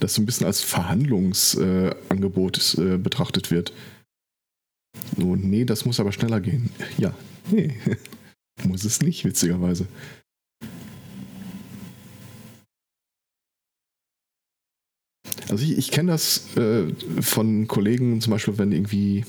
das so ein bisschen als Verhandlungsangebot äh, äh, betrachtet wird. So, nee, das muss aber schneller gehen. Ja, nee, muss es nicht, witzigerweise. Also ich, ich kenne das äh, von Kollegen, zum Beispiel, wenn irgendwie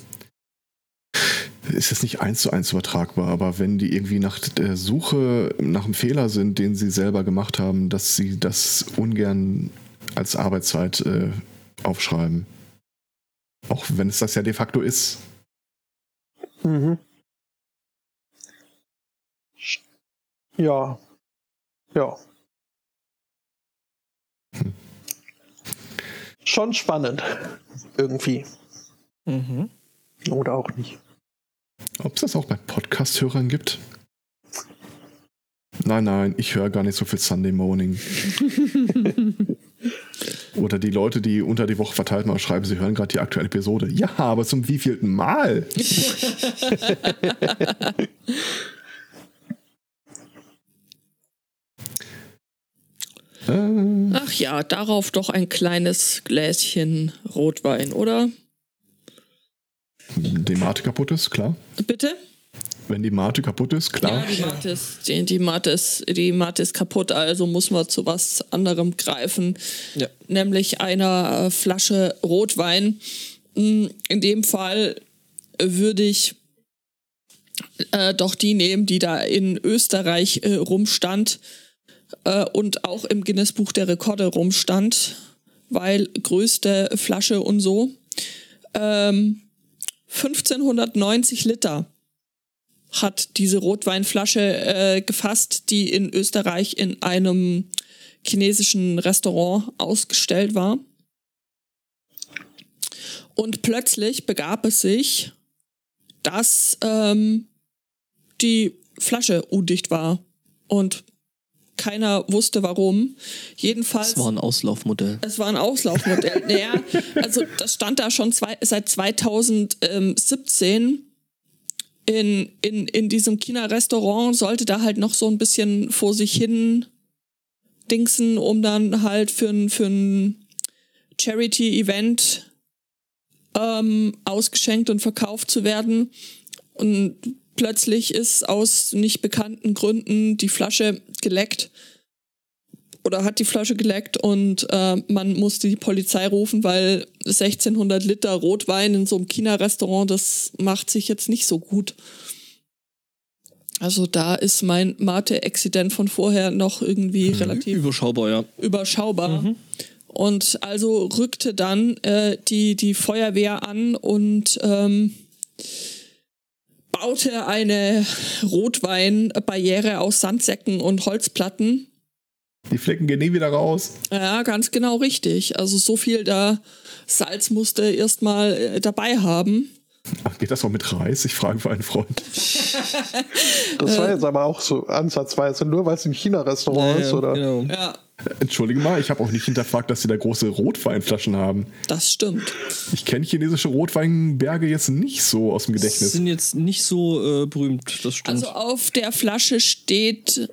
ist jetzt nicht eins zu eins übertragbar, aber wenn die irgendwie nach der Suche nach einem Fehler sind, den sie selber gemacht haben, dass sie das ungern als Arbeitszeit äh, aufschreiben. Auch wenn es das ja de facto ist. Mhm. Ja. Ja. Hm. Schon spannend. Irgendwie. Mhm. Oder auch nicht. Ob es das auch bei Podcast-Hörern gibt? nein, nein, ich höre gar nicht so viel Sunday Morning. Oder die Leute, die unter die Woche verteilt mal schreiben, sie hören gerade die aktuelle Episode. Ja, aber zum wievielten Mal? Äh, Ach ja, darauf doch ein kleines Gläschen Rotwein, oder? Die Mate kaputt ist, klar. Bitte? Wenn die Mate kaputt ist, klar. Ja, die Matte ist, die, die, Matte ist, die Matte ist kaputt, also muss man zu was anderem greifen. Ja. Nämlich einer äh, Flasche Rotwein. Mm, In dem Fall würde ich äh, doch die nehmen, die da in Österreich äh, rumstand äh, und auch im Guinness-Buch der Rekorde rumstand, weil größte Flasche und so. Ähm, 1590 Liter hat diese Rotweinflasche äh, gefasst, die in Österreich in einem chinesischen Restaurant ausgestellt war. Und plötzlich begab es sich, dass ähm, die Flasche undicht war und keiner wusste warum. Jedenfalls. Das war ein Auslaufmodell. Es war ein Auslaufmodell. naja, also das stand da schon zwei, seit 2017 in, in, in diesem China-Restaurant, sollte da halt noch so ein bisschen vor sich hin dingsen, um dann halt für ein, für ein Charity-Event ähm, ausgeschenkt und verkauft zu werden. Und plötzlich ist aus nicht bekannten Gründen die Flasche geleckt oder hat die Flasche geleckt und äh, man musste die Polizei rufen, weil 1600 Liter Rotwein in so einem China-Restaurant, das macht sich jetzt nicht so gut. Also da ist mein Mate-Exzident von vorher noch irgendwie relativ Überschaubar, ja. überschaubar. Und also rückte dann äh, die, die Feuerwehr an und ähm, baute eine Rotweinbarriere aus Sandsäcken und Holzplatten. Die Flecken gehen nie wieder raus. Ja, ganz genau richtig. Also so viel da Salz musste erstmal äh, dabei haben. Ach, geht das auch mit Reis? Ich frage für einen Freund. Das war jetzt aber auch so ansatzweise, nur weil es ein China-Restaurant ist, oder? Genau. Ja, Entschuldige mal, ich habe auch nicht hinterfragt, dass sie da große Rotweinflaschen haben. das stimmt. Ich kenne chinesische Rotweinberge jetzt nicht so aus dem Gedächtnis. Sind jetzt nicht so äh, berühmt, das stimmt. Also auf der Flasche steht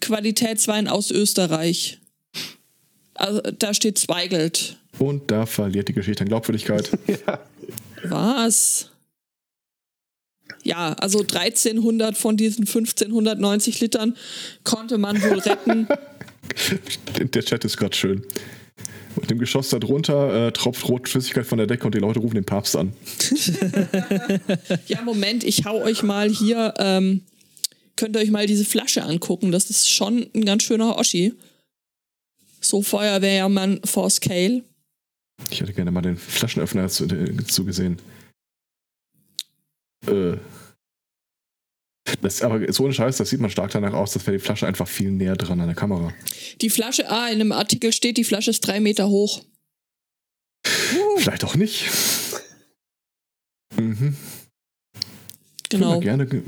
Qualitätswein aus Österreich. Also da steht Zweigelt. Und da verliert die Geschichte an Glaubwürdigkeit. Was? Ja, also 1300 von diesen 1590 Litern konnte man wohl retten. Der Chat ist gerade schön. Und im Geschoss darunter äh, tropft Rotflüssigkeit von der Decke und die Leute rufen den Papst an. Ja, Moment, ich hau euch mal hier, ähm, könnt ihr euch mal diese Flasche angucken. Das ist schon ein ganz schöner Oschi. So Feuerwehrmann for Scale. Ich hätte gerne mal den Flaschenöffner zu, äh, zugesehen. Äh. Das, aber so ein Scheiß, das sieht man stark danach aus, als wäre die Flasche einfach viel näher dran an der Kamera. Die Flasche, ah, in einem Artikel steht, die Flasche ist drei Meter hoch. Vielleicht auch nicht. Mhm. Genau. Wir Gerne. ge-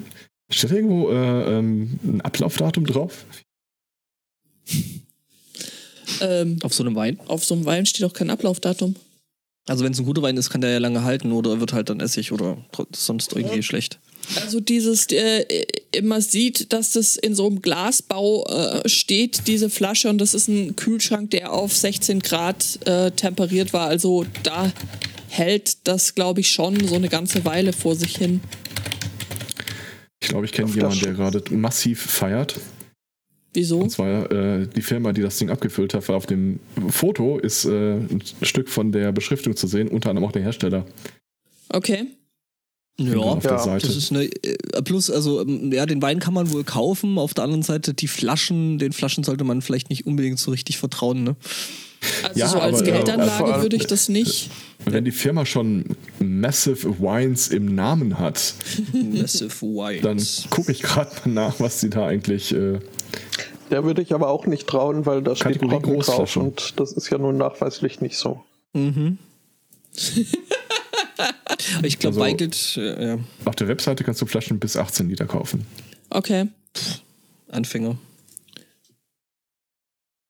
Steht da irgendwo äh, ähm, ein Ablaufdatum drauf? Ähm, Auf so einem Wein. auf so einem Wein steht auch kein Ablaufdatum. Also wenn es ein guter Wein ist, kann der ja lange halten oder wird halt dann Essig oder sonst irgendwie schlecht. Also dieses, äh, man sieht, dass das in so einem Glasbau äh, steht, diese Flasche, und das ist ein Kühlschrank, der auf 16 Grad äh, temperiert war. Also da hält das, glaube ich, schon so eine ganze Weile vor sich hin. Ich glaube, ich kenne jemanden, der gerade massiv feiert. Wieso? Und zwar äh, die Firma, die das Ding abgefüllt hat, weil auf dem Foto ist äh, ein Stück von der Beschriftung zu sehen, unter anderem auch der Hersteller. Okay. Ja, auf der Ja, Seite. das ist eine. äh, Plus, also, ähm, ja, den Wein kann man wohl kaufen. Auf der anderen Seite, die Flaschen, den Flaschen sollte man vielleicht nicht unbedingt so richtig vertrauen, ne? Also Ja, so als aber, äh, Geldanlage allem- würde ich das nicht. Wenn die Firma schon Massive Wines im Namen hat, Massive Wine. dann gucke ich gerade mal nach, was sie da eigentlich. Äh, Der würde ich aber auch nicht trauen, weil da steht Roggen drauf Großflaschen. und das ist ja nun nachweislich nicht so. Mhm. ich glaube, Also- Weigelt, äh, ja. auf der Webseite kannst du Flaschen bis 18 Liter kaufen. Okay. Anfänger.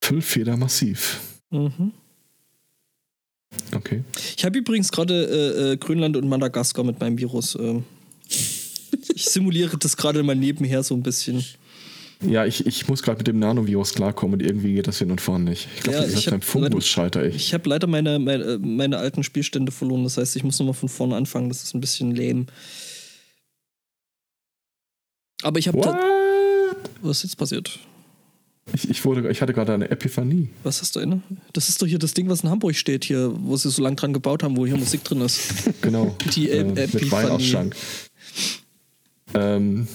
Füllfeder massiv. Mhm. Okay. Ich habe übrigens gerade äh, äh, Grönland und Madagaskar mit meinem Virus. ähm. ich simuliere das gerade mal nebenher so ein bisschen. Ja, ich, ich muss gerade mit dem Nanovirus klarkommen und irgendwie geht das hin und vorne nicht. Ich glaube, Ja, das ist ich beim Fungus leider- scheiter ich. Ich habe leider meine, meine, meine alten Spielstände verloren. Das heißt, ich muss nochmal von vorne anfangen. Das ist ein bisschen lame. Aber ich habe. Was ist jetzt passiert? Ich, ich, wurde, ich hatte gerade eine Epiphanie. Was hast du inne? Das ist doch hier das Ding, was in Hamburg steht, hier, wo sie so lange dran gebaut haben, wo hier Musik drin ist. Genau. Die äh, Ep- mit Epiphanie. Weinausschank. Ähm,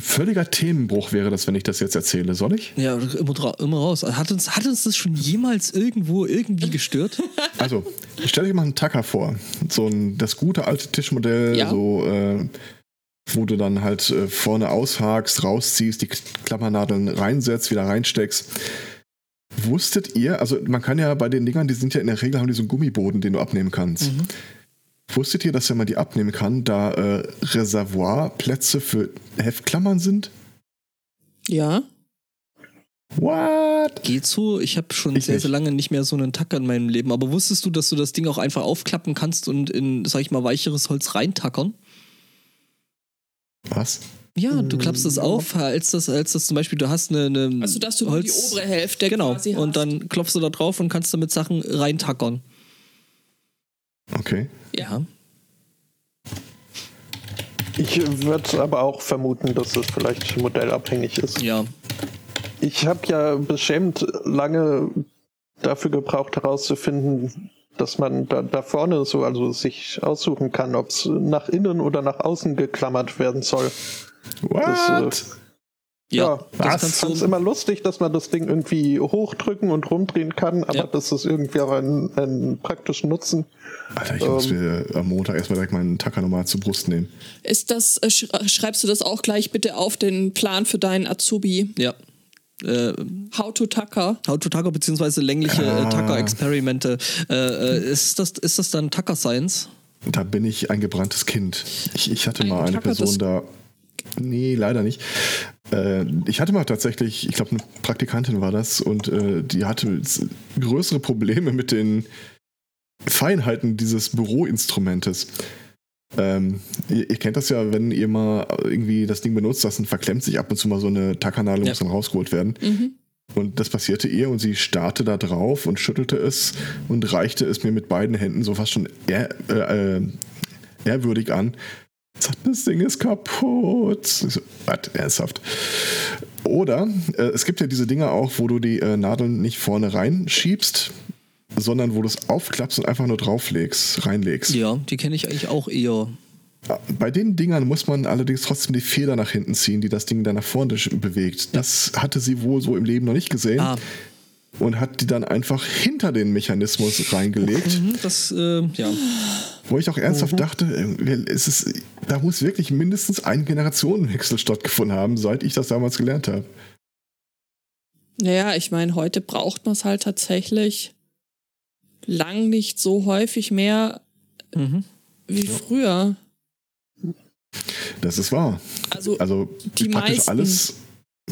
völliger Themenbruch wäre das, wenn ich das jetzt erzähle. Soll ich? Ja, immer, immer raus. Hat uns, hat uns das schon jemals irgendwo irgendwie gestört? Also, stell dir mal einen Tacker vor. So ein, das gute alte Tischmodell, Ja. so, äh, wo du dann halt äh, vorne aushakst, rausziehst, die Klammernadeln reinsetzt, wieder reinsteckst. Wusstet ihr, also man kann ja bei den Dingern, die sind ja in der Regel, haben die so einen Gummiboden, den du abnehmen kannst. Wusstet ihr, dass wenn man die abnehmen kann, da äh, Reservoirplätze für Heftklammern sind? Ja. What? Geht so. Ich habe schon Ich sehr, nicht. sehr lange nicht mehr so einen Tacker in meinem Leben. Aber wusstest du, dass du das Ding auch einfach aufklappen kannst und in, sag ich mal, weicheres Holz reintackern? Was? Ja, du klappst das auf, als das, als das zum Beispiel, du hast eine, eine Also, dass du nur die obere Hälfte Genau. quasi Und dann klopfst du da drauf und kannst damit Sachen reintackern. Okay. Ja. Ich würde aber auch vermuten, dass es vielleicht modellabhängig ist. Ja. Ich habe ja beschämt lange dafür gebraucht herauszufinden, dass man da, da vorne so also sich aussuchen kann, ob es nach innen oder nach außen geklammert werden soll. What? Das, äh, ja, das kannst fand es du. immer lustig, dass man das Ding irgendwie hochdrücken und rumdrehen kann, aber Ja. das ist irgendwie auch einen, einen praktischen Nutzen. Alter, ich muss Ähm. mir am Montag erstmal direkt meinen Tacker nochmal zur Brust nehmen. Ist das, äh, sch schreibst du das auch gleich bitte auf den Plan für deinen Azubi? Ja. Äh, How to Tucker? How to Tacker beziehungsweise längliche Ah. äh, Tacker-Experimente. Äh, äh, ist, das, ist das dann Tacker Science? Da bin ich ein gebranntes Kind. Ich, ich hatte Ein mal eine Person das- da. Nee, leider nicht. Äh, ich hatte mal tatsächlich, ich glaube, eine Praktikantin war das und äh, die hatte größere Probleme mit den Feinheiten dieses Büroinstrumentes. Ähm, ihr, ihr kennt das ja, wenn ihr mal irgendwie das Ding benutzt, das verklemmt sich ab und zu mal so eine Tackernadel, Ja. muss dann rausgeholt werden. Mhm. Und das passierte ihr und sie starrte da drauf und schüttelte es und reichte es mir mit beiden Händen so fast schon ehr, äh, äh, ehrwürdig an. Sagt, Das Ding ist kaputt. So, was? Ernsthaft? Oder äh, es gibt ja diese Dinger auch, wo du die äh, Nadeln nicht vorne reinschiebst, sondern wo du es aufklappst und einfach nur drauflegst, reinlegst. Ja, die kenne ich eigentlich auch eher. Bei den Dingern muss man allerdings trotzdem die Feder nach hinten ziehen, die das Ding dann nach vorne bewegt. Das hatte sie wohl so im Leben noch nicht gesehen Ah, und hat die dann einfach hinter den Mechanismus reingelegt, mhm, das, äh, ja. Wo ich auch ernsthaft dachte, äh, es ist, da muss wirklich mindestens ein Generationenwechsel stattgefunden haben, seit ich das damals gelernt habe. Naja, ich meine, heute braucht man es halt tatsächlich lang nicht so häufig mehr Mhm. wie früher. Das ist wahr. Also, Also Die praktisch meisten. alles,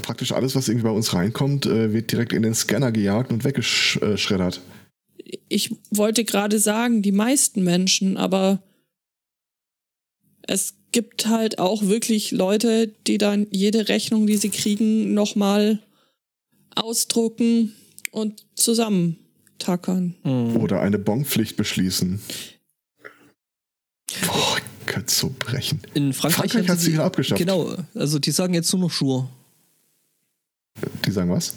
praktisch alles, was irgendwie bei uns reinkommt, äh, wird direkt in den Scanner gejagt und weggeschreddert. Ich wollte gerade sagen, die meisten Menschen, aber es gibt halt auch wirklich Leute, die dann jede Rechnung, die sie kriegen, nochmal ausdrucken und zusammentackern. Mhm. Oder eine Bonpflicht beschließen. Boah, ich könnte so brechen. In Frankreich, Frankreich hat sie wieder abgeschafft. Genau, also die sagen jetzt nur noch Schuhe. Die sagen was?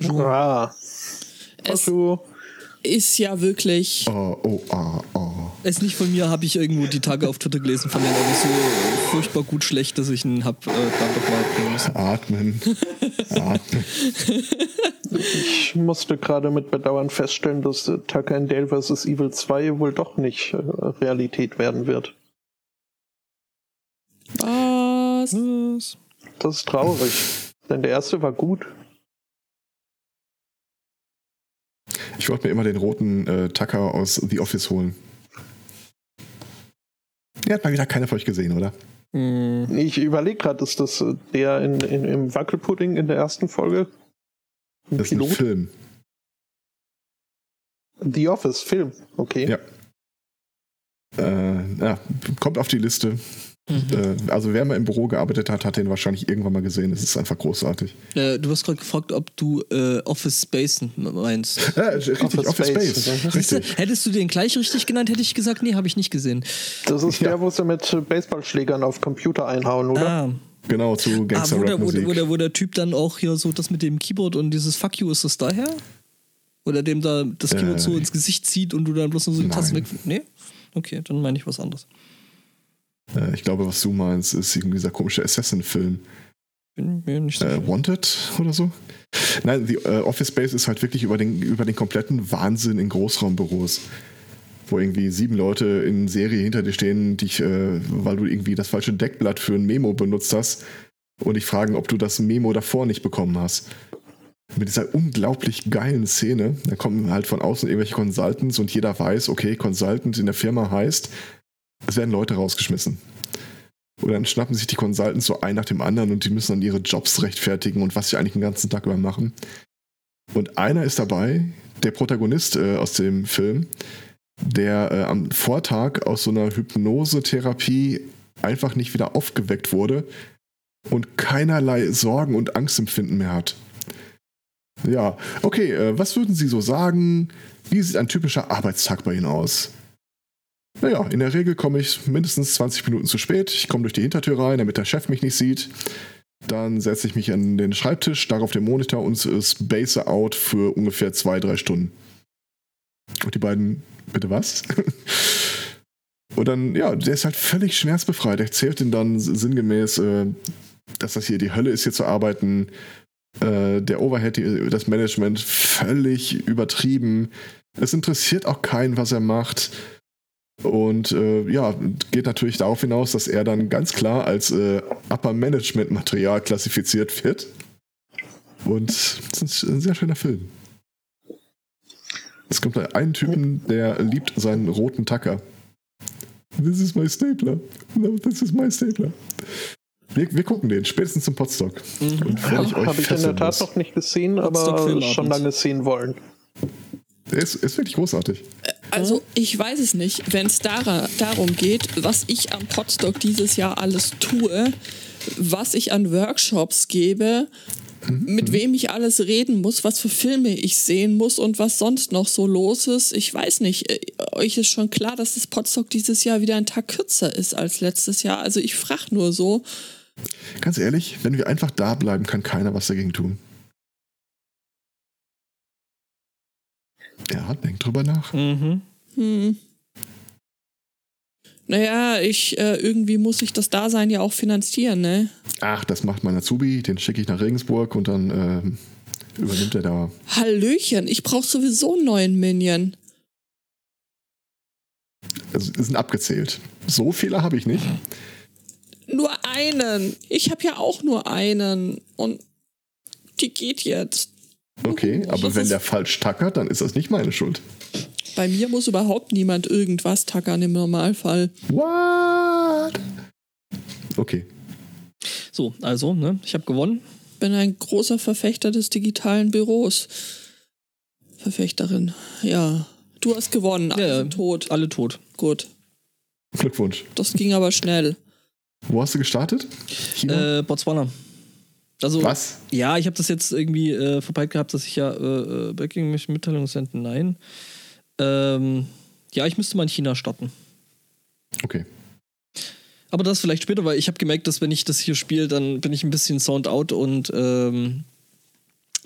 Schuhe. Ah, Es ist ja wirklich. Oh, oh, ah, oh. Ist nicht von mir, habe ich irgendwo die Tage auf Twitter gelesen, fand den aber so furchtbar gut schlecht, dass ich ihn hab äh, dann doch mal bringen müssen. Atmen. Atmen. ich musste gerade mit Bedauern feststellen, dass äh, Tucker and Dale vs. Evil 2 wohl doch nicht äh, Realität werden wird. Was? Was? Das ist traurig, denn der erste war gut. Ich wollte mir immer den roten äh, Tucker aus The Office holen. Ihr habt mal wieder keiner von euch gesehen, oder? Hm. Ich überlege gerade, ist das äh, der in, in, im Wackelpudding in der ersten Folge? Ein Das ist ein Pilot? Film. The Office, Film, okay. Ja. Äh, ja, kommt auf die Liste. Mhm. Äh, also wer mal im Büro gearbeitet hat, hat den wahrscheinlich irgendwann mal gesehen. Es ist einfach großartig. Äh, du hast gerade gefragt, ob du äh, Office Space meinst. Ja, richtig, Office Office, Space. Space. Richtig. hättest du den gleich richtig genannt, hätte ich gesagt, nee, habe ich nicht gesehen. Das ist Ja. der, wo sie mit äh, Baseballschlägern auf Computer einhauen, oder? Ah, Genau, zu ah wo, der, wo, der, wo, der, wo der Typ dann auch hier so das mit dem Keyboard und dieses Fuck you, ist das daher? Oder dem da das Keyboard Äh, so ins Gesicht zieht und du dann bloß nur so die Tasten weg. Nee? Okay, dann meine ich was anderes. Äh, ich glaube, was du meinst, ist irgendwie dieser komische Assassin-Film. Bin mir nicht sicher. Äh, Wanted oder so? Nein, die äh, Office Space ist halt wirklich über den, über den kompletten Wahnsinn in Großraumbüros. Wo irgendwie sieben Leute in Serie hinter dir stehen, dich, äh, weil du irgendwie das falsche Deckblatt für ein Memo benutzt hast und dich fragen, ob du das Memo davor nicht bekommen hast. Mit dieser unglaublich geilen Szene, da kommen halt von außen irgendwelche Consultants und jeder weiß, okay, Consultant in der Firma heißt, es werden Leute rausgeschmissen. Und dann schnappen sich die Consultants so ein nach dem anderen und die müssen dann ihre Jobs rechtfertigen und was sie eigentlich den ganzen Tag über machen. Und einer ist dabei, der Protagonist äh, aus dem Film, der äh, am Vortag aus so einer Hypnosetherapie einfach nicht wieder aufgeweckt wurde und keinerlei Sorgen und Angstempfinden mehr hat. Ja, okay, äh, was würden Sie so sagen? Wie sieht ein typischer Arbeitstag bei Ihnen aus? Naja, in der Regel komme ich mindestens 20 Minuten zu spät. Ich komme durch die Hintertür rein, damit der Chef mich nicht sieht. Dann setze ich mich an den Schreibtisch, starre auf den Monitor und space out für ungefähr zwei, drei Stunden. Und die beiden, bitte was? und dann, ja, der ist halt völlig schmerzbefreit. Er erzählt ihm dann sinngemäß, äh, dass das hier die Hölle ist, hier zu arbeiten. Äh, der Overhead, das Management völlig übertrieben. Es interessiert auch keinen, was er macht. Und äh, ja, geht natürlich darauf hinaus, dass er dann ganz klar als äh, Upper Management Material klassifiziert wird. Und es ist ein sehr schöner Film. Es kommt da einen Typen, der liebt seinen roten Tacker. This is my stapler. No, this is my stapler. Wir, wir gucken den, spätestens zum Potstock. Mhm. Und wenn ich Habe ich in der Tat muss. noch nicht gesehen, aber schon lange sehen wollen. Der ist, ist wirklich großartig. Also ich weiß es nicht, wenn es darum geht, was ich am Podstock dieses Jahr alles tue, was ich an Workshops gebe, mit wem ich alles reden muss, was für Filme ich sehen muss und was sonst noch so los ist. Ich weiß nicht. äh, Euch ist schon klar, dass das Podstock dieses Jahr wieder ein Tag kürzer ist als letztes Jahr. Also ich frage nur so. Ganz ehrlich, wenn wir einfach da bleiben, kann keiner was dagegen tun. Ja, denk drüber nach. Mhm. Hm. Naja, ich, äh, irgendwie muss ich das Dasein ja auch finanzieren, ne? Ach, das macht mein Azubi, den schicke ich nach Regensburg und dann ähm, übernimmt er da. Hallöchen, ich brauche sowieso einen neuen Minion. Also, es sind abgezählt. So viele habe ich nicht. Nur einen. Ich habe ja auch nur einen. Und die geht jetzt. Okay, aber Das wenn der falsch tackert, dann ist das nicht meine Schuld. Bei mir muss überhaupt niemand irgendwas tackern im Normalfall. What? Okay. So, also, ne, ich habe gewonnen. Bin ein großer Verfechter des digitalen Büros. Verfechterin, ja. Du hast gewonnen, alle Ja, sind tot. Alle tot. Gut. Glückwunsch. Das ging aber schnell. Wo hast du gestartet? China? Äh, Botswana. Also, Was? Ja, ich habe das jetzt irgendwie äh, vorbei gehabt, dass ich ja äh, äh, Backing mich Mitteilung senden. Nein. Ähm, ja, ich müsste mal in China starten. Okay. Aber das vielleicht später, weil ich habe gemerkt, dass wenn ich das hier spiele, dann bin ich ein bisschen sound out und ähm,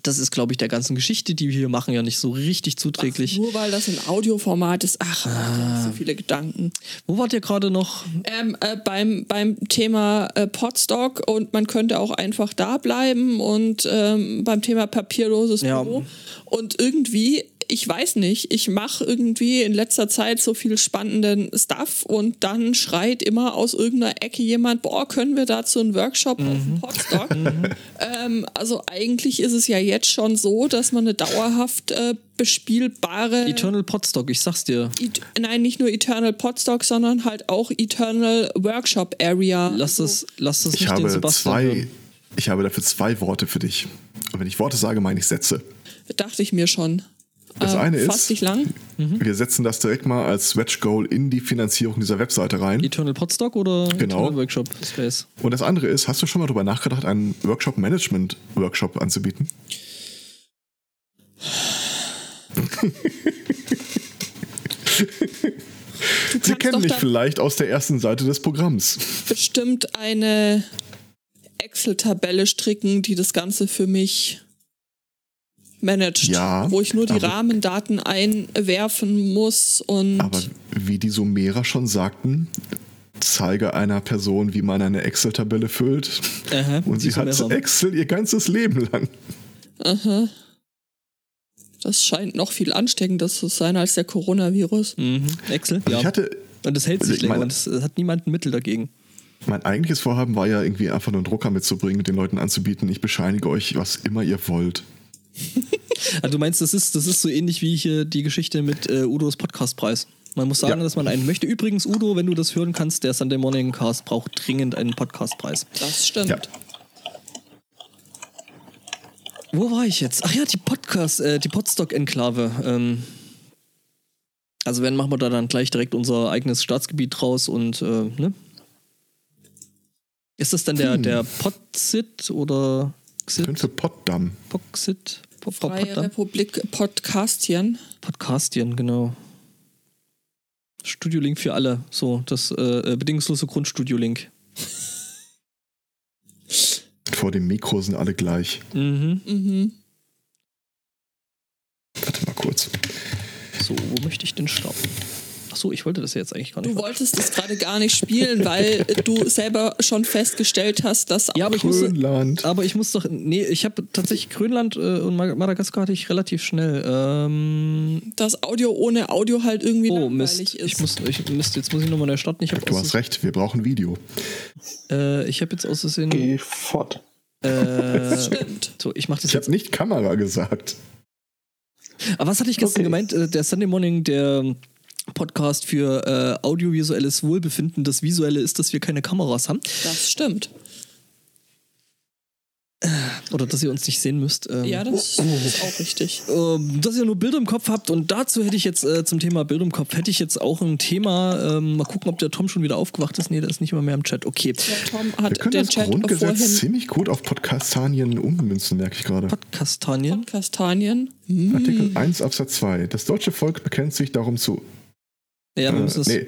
das ist, glaube ich, der ganzen Geschichte, die wir hier machen, ja nicht so richtig zuträglich. Ach, nur weil das ein Audioformat ist. Ach, nicht so viele Gedanken. Wo wart ihr gerade noch? Ähm, äh, beim, beim Thema äh, Podstock und man könnte auch einfach da bleiben und ähm, beim Thema papierloses Ja. Büro. Und irgendwie, ich weiß nicht, ich mache irgendwie in letzter Zeit so viel spannenden Stuff und dann schreit immer aus irgendeiner Ecke jemand, boah, können wir dazu einen Workshop auf dem Podstock? ähm, also eigentlich ist es ja jetzt schon so, dass man eine dauerhaft äh, bespielbare. Eternal Podstock, ich sag's dir. Et nein, nicht nur Eternal Podstock, sondern halt auch Eternal Workshop Area. Lass das, lass das Ich nicht den habe Sebastian zwei, hören. ich habe dafür zwei Worte für dich. Und wenn ich Worte sage, meine ich Sätze. Dachte ich mir schon. Das Äh, eine ist, lang. wir setzen das direkt mal als Stretch Goal in die Finanzierung dieser Webseite rein. Eternal Podstock oder Genau. Eternal Workshop Space? Und das andere ist, hast du schon mal darüber nachgedacht, einen Workshop-Management-Workshop anzubieten? Sie kennen mich vielleicht aus der ersten Seite des Programms. bestimmt eine Excel-Tabelle stricken, die das Ganze für mich managt. Ja, wo ich nur die aber- Rahmendaten einwerfen muss und Aber wie die Sumerer schon sagten, zeige einer Person, wie man eine Excel-Tabelle füllt. Aha, Und sie hat. Excel ihr ganzes Leben lang. aha. Das scheint noch viel ansteckender zu sein als der Coronavirus. Mhm. Excel, Also ja. Ich hatte, und das hält sich ich länger es hat niemand ein Mittel dagegen. mein eigentliches Vorhaben war ja irgendwie einfach nur einen Drucker mitzubringen und den Leuten anzubieten, ich bescheinige euch, was immer ihr wollt. Also du meinst, das ist, das ist so ähnlich wie hier die Geschichte mit äh, Udos Podcastpreis. Man muss sagen, Ja. dass man einen möchte. Übrigens, Udo, wenn du das hören kannst, der Sunday Morning Cast braucht dringend einen Podcastpreis. Das stimmt. Ja. Wo war ich jetzt? Ach ja, die Podcast, äh, die Podstock-Enklave. Ähm, also wenn machen wir da dann gleich direkt unser eigenes Staatsgebiet draus und äh, ne? Ist das dann der, Hm. der Podsit oder Xit? Könnte für Potsdam. Poxit? Freie? Republik Podcastien. Podcastien, genau. Studiolink für alle. So, das äh, äh, bedingungslose Grundstudiolink. Vor dem Mikro sind alle gleich. Mhm. Mhm. Warte mal kurz. So, wo möchte ich denn starten? Achso, ich wollte das ja jetzt eigentlich gar nicht. Du wolltest es gerade gar nicht spielen, weil du selber schon festgestellt hast, dass Ja, aber ich muss, Grönland. aber ich muss doch. Nee, ich habe tatsächlich Grönland äh, und Mad- Madagaskar hatte ich relativ schnell. Ähm, das Audio ohne Audio halt irgendwie oh, langweilig Mist. ist. Ich muss, ich, Mist. Jetzt muss ich nochmal neu starten. Ich habe Du hast recht, wir brauchen Video. äh, ich hab jetzt aus Versehen. Geh fort. Äh, Stimmt. so, ich mache das Ich jetzt habe nicht Kamera gesagt. Aber was hatte ich gestern Okay. gemeint? Äh, Der Sunday Morning, der Podcast für äh, audiovisuelles Wohlbefinden. Das Visuelle ist, dass wir keine Kameras haben. Das stimmt. Oder dass ihr uns nicht sehen müsst. Ähm, Ja, das ist auch richtig. ähm, dass ihr nur Bilder im Kopf habt. Und dazu hätte ich jetzt äh, zum Thema Bild im Kopf, hätte ich jetzt auch ein Thema. Ähm, mal gucken, ob der Tom schon wieder aufgewacht ist. Nee, der ist nicht immer mehr im Chat. Okay. Der Tom Wir hat können den das Chat Grundgesetz vorhin ziemlich gut auf Podcastanien ummünzen, merke ich gerade. Podcastanien. Kastanien. Hm. Artikel 1 Absatz 2. Das deutsche Volk bekennt sich darum zu. Ja, wir Äh, müssen das. nee.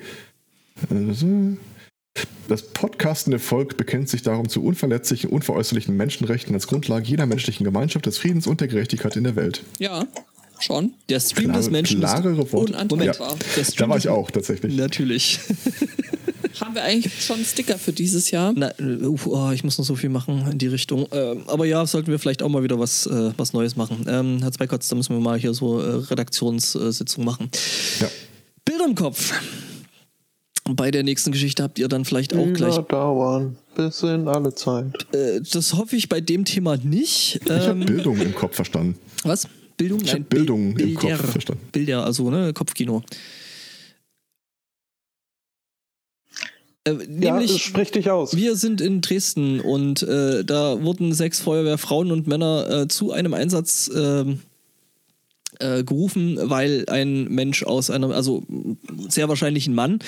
Das podcastende Volk bekennt sich darum zu unverletzlichen, unveräußerlichen Menschenrechten als Grundlage jeder menschlichen Gemeinschaft, des Friedens und der Gerechtigkeit in der Welt. Ja, schon. Der Stream Klare, des Menschen klarere Worte. Unantastbar. ist. Der Da war ich auch tatsächlich. Natürlich. Haben wir eigentlich schon einen Sticker für dieses Jahr? Na, äh, oh, ich muss noch so viel machen in die Richtung. Ähm, aber ja, sollten wir vielleicht auch mal wieder was, äh, was Neues machen. Ähm, Herr Zweikotz, da müssen wir mal hier so äh, Redaktionssitzung machen. Ja. Bilder im Kopf. Bei der nächsten Geschichte habt ihr dann vielleicht auch gleich. dauern. Bis in alle Zeit. Äh, das hoffe ich bei dem Thema nicht. Ich habe Ähm, Bildung im Kopf verstanden. was? Bildung? Ich hab Bil- Bildung im Kopf Bilder. verstanden. Bilder, also ne, Kopfkino. Äh, Ja, nämlich, sprich dich aus. Wir sind in Dresden und äh, da wurden sechs Feuerwehrfrauen und Männer äh, zu einem Einsatz ähm, äh, gerufen, weil ein Mensch aus einer, also sehr wahrscheinlich ein Mann,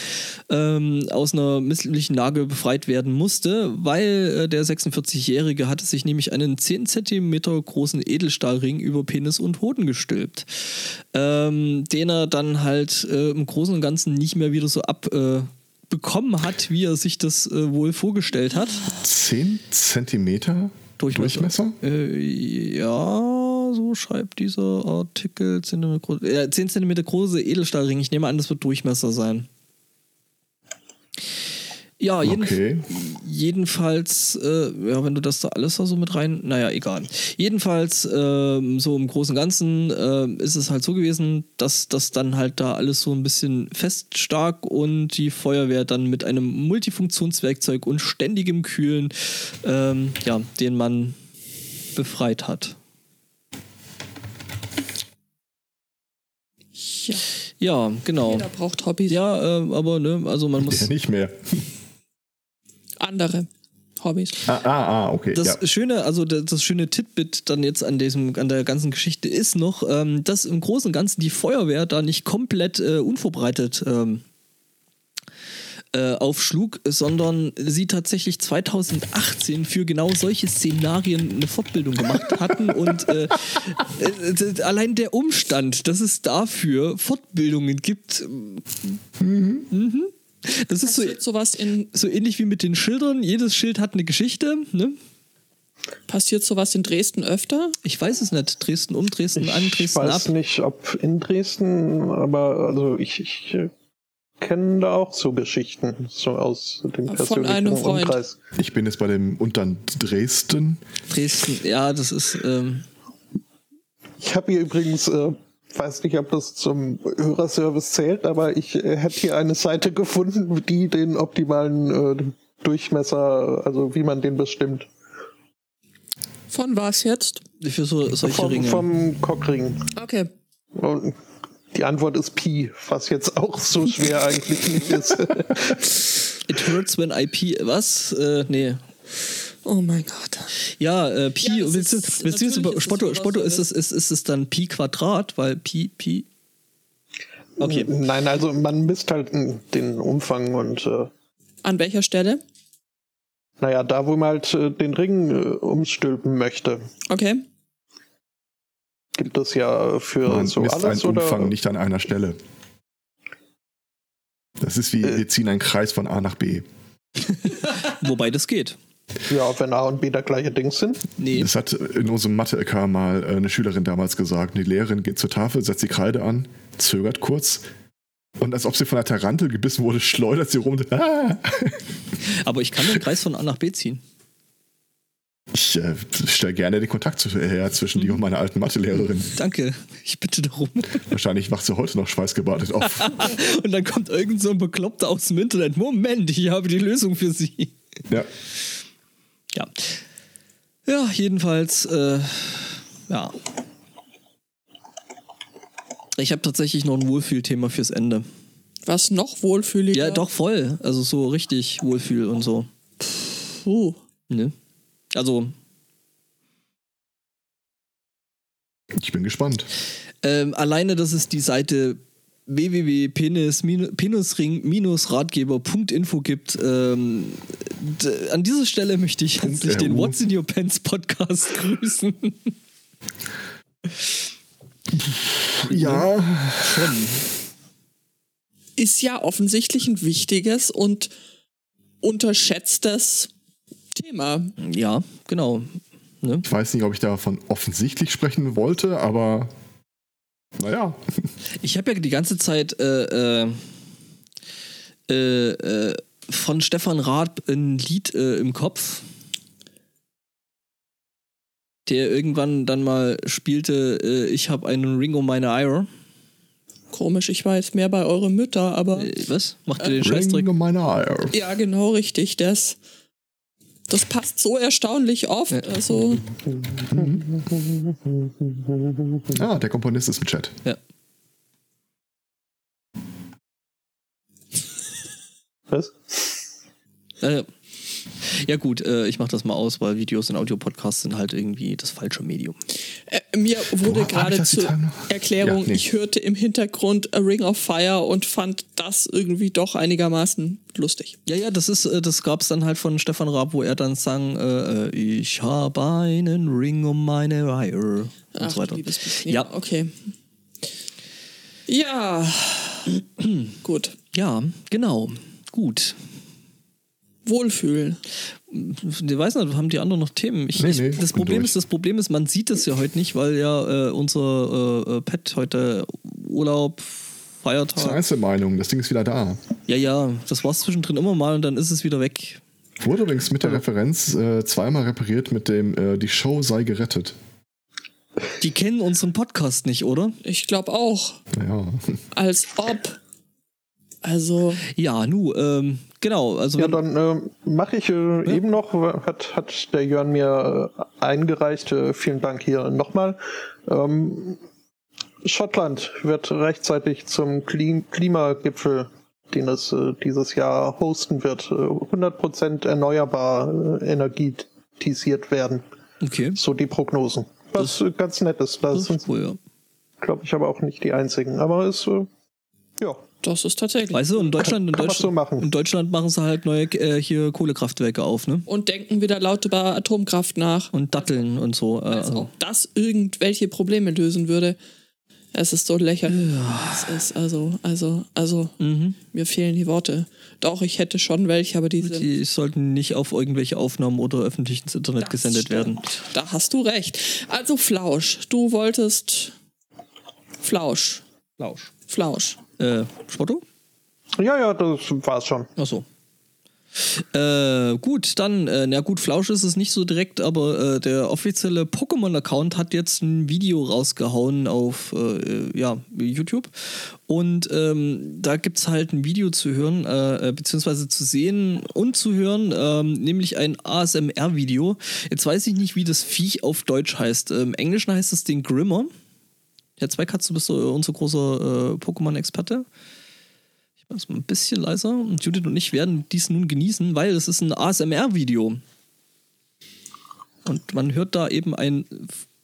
ähm, aus einer misslichen Lage befreit werden musste, weil äh, der 46-Jährige hatte sich nämlich einen 10 Zentimeter großen Edelstahlring über Penis und Hoden gestülpt, ähm, den er dann halt äh, im Großen und Ganzen nicht mehr wieder so ab äh, bekommen hat, wie er sich das äh, wohl vorgestellt hat. 10 Zentimeter Durchmesser? Äh, ja, so schreibt dieser Artikel. 10 cm, äh, 10 cm große Edelstahlring. Ich nehme an, das wird Durchmesser sein. Ja, jeden, Okay. jedenfalls, äh, ja, wenn du das da alles da so mit rein, naja, egal. Jedenfalls, ähm, so im Großen und Ganzen äh, ist es halt so gewesen, dass das dann halt da alles so ein bisschen feststark und die Feuerwehr dann mit einem Multifunktionswerkzeug und ständigem Kühlen, ähm, ja, den Mann befreit hat. Ja, Ja, genau. jeder braucht Hobbys. Ja, äh, aber ne, also man muss. Ja, nicht mehr. Andere Hobbys. Ah, ah, ah okay. Das ja. schöne, also das, das schöne Titbit dann jetzt an diesem, an der ganzen Geschichte ist noch, ähm, dass im Großen und Ganzen die Feuerwehr da nicht komplett äh, unvorbereitet ähm, äh, aufschlug, sondern sie tatsächlich 2018 für genau solche Szenarien eine Fortbildung gemacht hatten und äh, äh, allein der Umstand, dass es dafür Fortbildungen gibt, mhm. das ist so, sowas in so ähnlich wie mit den Schildern. Jedes Schild hat eine Geschichte, ne? passiert sowas in Dresden öfter? Ich weiß es nicht. Dresden um, Dresden an, Ich Dresden weiß ab. nicht, ob in Dresden, aber also ich, ich äh, kenne da auch so Geschichten, so aus dem Von persönlichen einem Freund. Umkreis. Ich bin jetzt bei dem Untern Dresden. Dresden, ja, das ist. Ähm, Ich habe hier übrigens, äh, weiß nicht, ob das zum Hörerservice zählt, aber ich äh, hätte hier eine Seite gefunden, die den optimalen äh, Durchmesser, also wie man den bestimmt. Von was jetzt? für so solche Vom, Ringe. vom Cockring. Okay. Und die Antwort ist Pi, was jetzt auch so schwer eigentlich nicht ist. It hurts when I pee. Was? Äh, nee. Oh mein Gott. Ja, äh, Pi. Ja, willst du, ist- willst du jetzt über ist es Spotto, Spotto ist, oder? es, ist, ist, ist es dann Pi Quadrat, weil Pi, Pi. Okay. Nein, also man misst halt den Umfang und äh, An welcher Stelle? naja, da wo man halt äh, den Ring äh, umstülpen möchte, Okay. Gibt es ja für Man so misst alles einen oder Umfang nicht an einer Stelle. Das ist wie, Äh. wir ziehen einen Kreis von A nach B. Wobei das geht. ja, wenn A und B der gleiche Ding sind. Nee. Das hat in unserem Mathe-LK mal äh, eine Schülerin damals gesagt. Die Lehrerin geht zur Tafel, setzt die Kreide an, zögert kurz und als ob sie von einer Tarantel gebissen wurde, schleudert sie rum. Ah! Aber ich kann den Kreis von A nach B ziehen. Ich äh, stelle gerne den Kontakt zu- her zwischen dir und meiner alten Mathelehrerin. Danke. Ich bitte darum. Wahrscheinlich wacht sie heute noch schweißgebadet auf. Und dann kommt irgend so ein Bekloppter aus dem Internet. Moment, ich habe die Lösung für Sie. Ja. Ja. Ja, jedenfalls, äh, ja. Ich habe tatsächlich noch ein Wohlfühlthema fürs Ende. Was noch wohlfühliger? Ja, doch voll. Also so richtig Wohlfühl und so. Puh. Ne? Also, Ich bin gespannt. ähm, alleine, dass es die Seite www.penis-ring-ratgeber.info gibt. Ähm, an dieser Stelle möchte ich herzlich den. What's in Your Pants Podcast grüßen. Ja, Schon. Ist ja offensichtlich ein wichtiges und unterschätztes Thema. Ja, genau. Ne? ich weiß nicht, ob ich davon offensichtlich sprechen wollte, aber naja. Ich habe ja die ganze Zeit äh, äh, äh, äh, von Stefan Raab ein Lied äh, im Kopf, der irgendwann dann mal spielte, äh, ich habe einen Ring um meine Eier. Komisch, ich war jetzt mehr bei eure Mütter, aber Äh, was? Macht ihr den Scheißdreck? Ring um meine Eier. ja, genau richtig. Das, das passt so erstaunlich oft. Also, Ah, der Komponist ist im Chat. Ja. Was? Äh, ja gut, äh, ich mache das mal aus, weil Videos und Audiopodcasts sind halt irgendwie das falsche Medium. äh, mir wurde gerade zur? Erklärung, Ja, nee. ich hörte im Hintergrund A Ring of Fire und fand das irgendwie doch einigermaßen lustig. Ja, ja, das ist, äh, das gab's dann halt von Stefan Raab, wo er dann sang, äh, äh, ich habe einen Ring um meine Eier und so weiter. Ja. okay. Ja, gut. Ja, genau. Gut. Wohlfühlen. Ich weiß nicht, haben die anderen noch Themen? Ich, Nee, ich, nee, das bin Problem durch. ist, das Problem ist, man sieht es ja heute nicht, weil ja äh, unser äh, äh, Pet heute Urlaub, Das Feiertag. ist eine Einzelmeinung, das Ding ist wieder da. Ja, ja, das war zwischendrin immer mal und dann ist es wieder weg. Wurde übrigens mit der Referenz äh, zweimal repariert mit dem äh, Die Show sei gerettet. Die kennen unseren Podcast nicht, oder? Ich glaube auch. Ja. Als ob. Also, Ja, nu, ähm, genau, also Ja, dann äh, mache ich äh, eben noch, hat, hat der Jörn mir äh, eingereicht. Äh, vielen Dank hier nochmal. Ähm, Schottland wird rechtzeitig zum Klim Klimagipfel, den es äh, dieses Jahr hosten wird, äh, 100% erneuerbar äh, energetisiert werden. okay. So die Prognosen. Was äh, ganz nett ist. Das Das sind, ist cool, ja. glaube ich, aber auch nicht die einzigen. Aber es, äh, ja, Das ist tatsächlich. Weißt du, in Deutschland, in Deutschland, so machen. in Deutschland machen sie halt neue äh, hier Kohlekraftwerke auf, ne? Und denken wieder laut über Atomkraft nach. Und Datteln und so. Äh, Also, also. ob das irgendwelche Probleme lösen würde. Es ist so lächerlich. Es ist also, also, also, Mhm. mir fehlen die Worte. Doch, ich hätte schon welche, aber die sind. Die sollten nicht auf irgendwelche Aufnahmen oder öffentlich ins Internet Das gesendet stimmt. werden. Da hast du recht. Also Flausch, du wolltest Flausch, Flausch. Flausch. Äh, Spotto? ja, ja, das war's schon. Achso. Äh, gut, dann, äh, na gut, Flausch ist es nicht so direkt, aber äh, der offizielle Pokémon-Account hat jetzt ein Video rausgehauen auf äh, ja, YouTube. Und ähm, da gibt es halt ein Video zu hören, äh, äh, beziehungsweise zu sehen und zu hören, ähm, nämlich ein ASMR-Video. Jetzt weiß ich nicht, wie das Viech auf Deutsch heißt. Im Englischen heißt es den Grimmer. Herr Zweikatz, du bist so äh, unser großer äh, Pokémon-Experte. Ich mache es mal ein bisschen leiser. Und Judith und ich werden dies nun genießen, weil es ist ein ASMR-Video. Und man hört da eben ein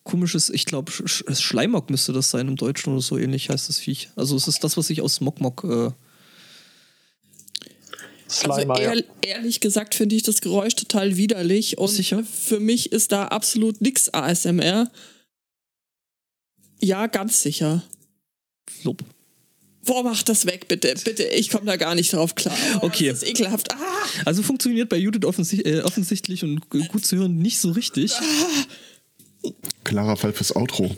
komisches, ich glaube, Sch Sch Schleimok müsste das sein im Deutschen oder so ähnlich heißt das Viech. Also es ist das, was ich aus Mokmok. Äh, Slimer, also ja. ehr, ehrlich gesagt finde ich das Geräusch total widerlich und Sicher? für mich ist da absolut nix ASMR. Ja, ganz sicher. Lob. Boah, mach das weg, bitte, bitte. Ich komme da gar nicht drauf klar. Oh, Okay. Das ist ekelhaft. Ah, Also funktioniert bei Judith offensi äh, offensichtlich und gut zu hören nicht so richtig. Klarer Fall fürs Outro.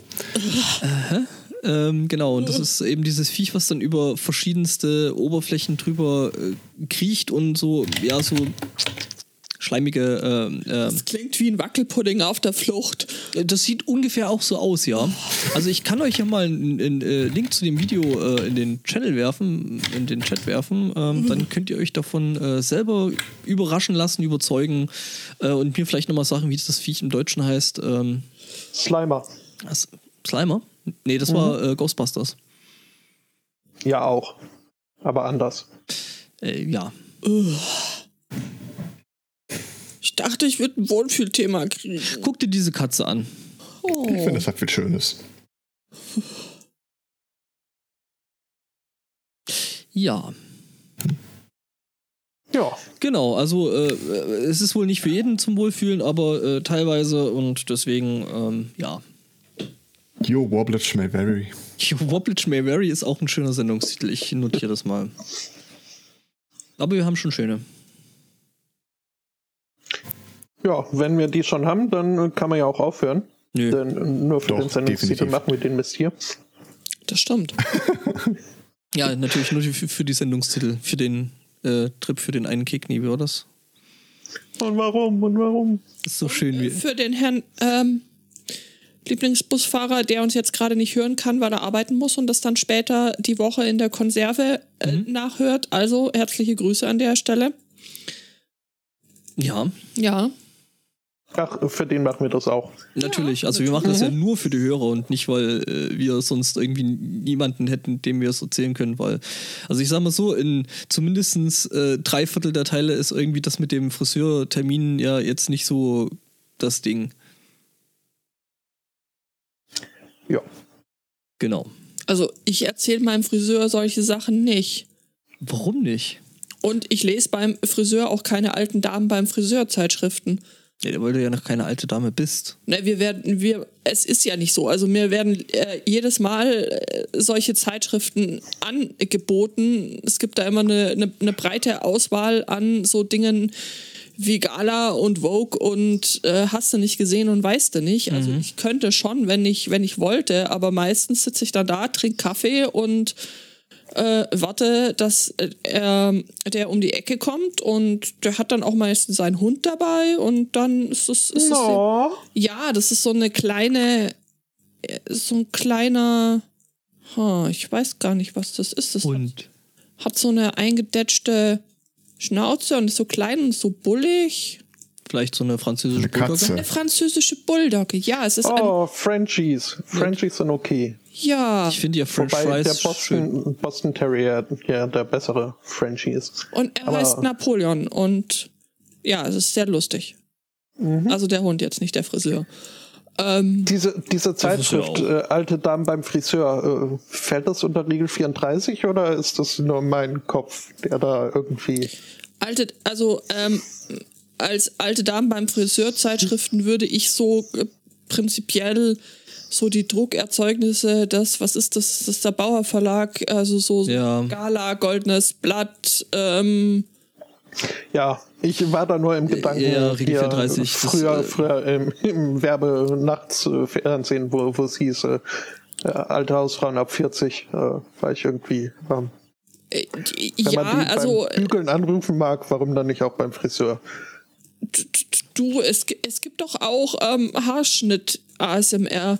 Ähm, genau, und das ist eben dieses Viech, was dann über verschiedenste Oberflächen drüber äh, kriecht und so, ja, so schleimige. ähm, ähm, das klingt wie ein Wackelpudding auf der Flucht. das sieht ungefähr auch so aus, ja. Also ich kann euch ja mal einen, einen äh, Link zu dem Video äh, in den Channel werfen, in den Chat werfen. Ähm, Dann könnt ihr euch davon äh, selber überraschen lassen, überzeugen äh, und mir vielleicht nochmal sagen, wie das Viech im Deutschen heißt. Ähm, Slimer. was? Slimer? Nee, das war äh, Ghostbusters. Ja, auch. Aber anders. Äh, ja. Ich dachte, ich würde ein Wohlfühlthema kriegen. Guck dir diese Katze an. Ich finde, das hat viel Schönes. Ja, Ja. genau. Also äh, äh, es ist wohl nicht für jeden zum Wohlfühlen, aber äh, teilweise und deswegen, ähm, ja. Yo, Wobblitch may vary. Wobblitch May Vary ist auch ein schöner Sendungstitel. Ich notiere das mal. Aber wir haben schon schöne. Ja, wenn wir die schon haben, dann kann man ja auch aufhören. Nö. Denn äh, nur für Doch, den Sendungstitel machen wir den Mist hier. Das stimmt. Ja, natürlich nur für, für die Sendungstitel. Für den äh, Trip für den einen Kick. Nee, wie war das? Und warum? Und warum? ist so schön wie. Für den Herrn ähm, Lieblingsbusfahrer, der uns jetzt gerade nicht hören kann, weil er arbeiten muss und das dann später die Woche in der Konserve äh, nachhört. Also herzliche Grüße an der Stelle. Ja, Ja. Ach, für den machen wir das auch. natürlich. Also wir machen das ja nur für die Hörer und nicht, weil äh, wir sonst irgendwie niemanden hätten, dem wir es erzählen können. Weil, also ich sag mal so, in zumindest äh, drei Viertel der Teile ist irgendwie das mit dem Friseurtermin ja jetzt nicht so das Ding. Ja. Genau. Also ich erzähle meinem Friseur solche Sachen nicht. Warum nicht? Und ich lese beim Friseur auch keine alten Damen beim Friseurzeitschriften. Ja, weil du ja noch keine alte Dame bist. Ne, wir werden, wir, es ist ja nicht so. Also mir werden äh, jedes Mal äh, solche Zeitschriften angeboten. Es gibt da immer eine, eine, eine breite Auswahl an so Dingen wie Gala und Vogue und äh, hast du nicht gesehen und weißt du nicht. Also ich könnte schon, wenn ich, wenn ich wollte, aber meistens sitze ich dann da, trinke Kaffee und äh, warte, dass äh, er, der um die Ecke kommt und der hat dann auch meistens seinen Hund dabei und dann ist es, ist es No. ja, das ist so eine kleine, äh, so ein kleiner, huh, ich weiß gar nicht, was das ist. Das Und hat so eine eingedetschte Schnauze und ist so klein und so bullig. Vielleicht so eine französische Eine Katze. Bulldogge? Eine französische Bulldogge. Ja, es ist ein. Oh, Frenchies. Frenchies sind okay. Ja. Ich finde ja French Wobei der Fries schön. Boston, Boston Terrier ja der bessere Frenchie ist. Und er Aber- heißt Napoleon. Und ja, es ist sehr lustig. Mhm. Also der Hund jetzt, nicht der Friseur. Ähm, Diese, diese Zeitschrift, äh, Alte Damen beim Friseur, äh, fällt das unter Regel 34 oder ist das nur mein Kopf, der da irgendwie. alte, also ähm, als alte Damen beim Friseurzeitschriften würde ich so äh, prinzipiell so die Druckerzeugnisse, das, was ist das, das ist der Bauer Verlag, also so Ja. Gala, Goldenes Blatt, ähm, Ja, ich war da nur im Gedanken, ja, Regel hier 34, das, früher, äh, früher im, im Werbenachtsfernsehen, wo, wo es hieß, äh, äh, alte Hausfrauen ab 40, äh, war ich irgendwie, ähm, äh, wenn ja, man die also beim Bügeln anrufen mag, warum dann nicht auch beim Friseur? Du, es, es gibt doch auch ähm, Haarschnitt ASMR.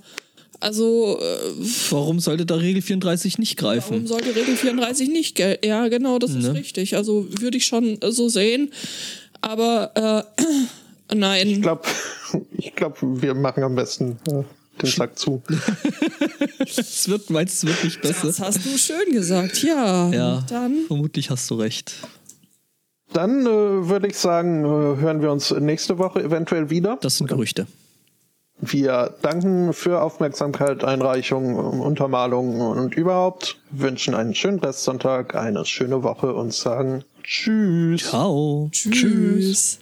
Also, äh, Warum sollte da Regel 34 nicht warum greifen? sollte Regel 34 nicht gelten? Ja, genau, das ist Ne? richtig. Also würde ich schon äh, so sehen. Aber äh, nein. Ich glaube, ich glaub, wir machen am besten äh, den Sack zu. Es wird, meinst du, es wird nicht besser? Das hast du schön gesagt, ja. Ja, Dann vermutlich hast du recht. Dann äh, würde ich sagen, äh, hören wir uns nächste Woche eventuell wieder. Das sind Gerüchte. Wir danken für Aufmerksamkeit, Einreichung, Untermalung und überhaupt, wünschen einen schönen Restsonntag, eine schöne Woche und sagen Tschüss. Ciao. tschüss.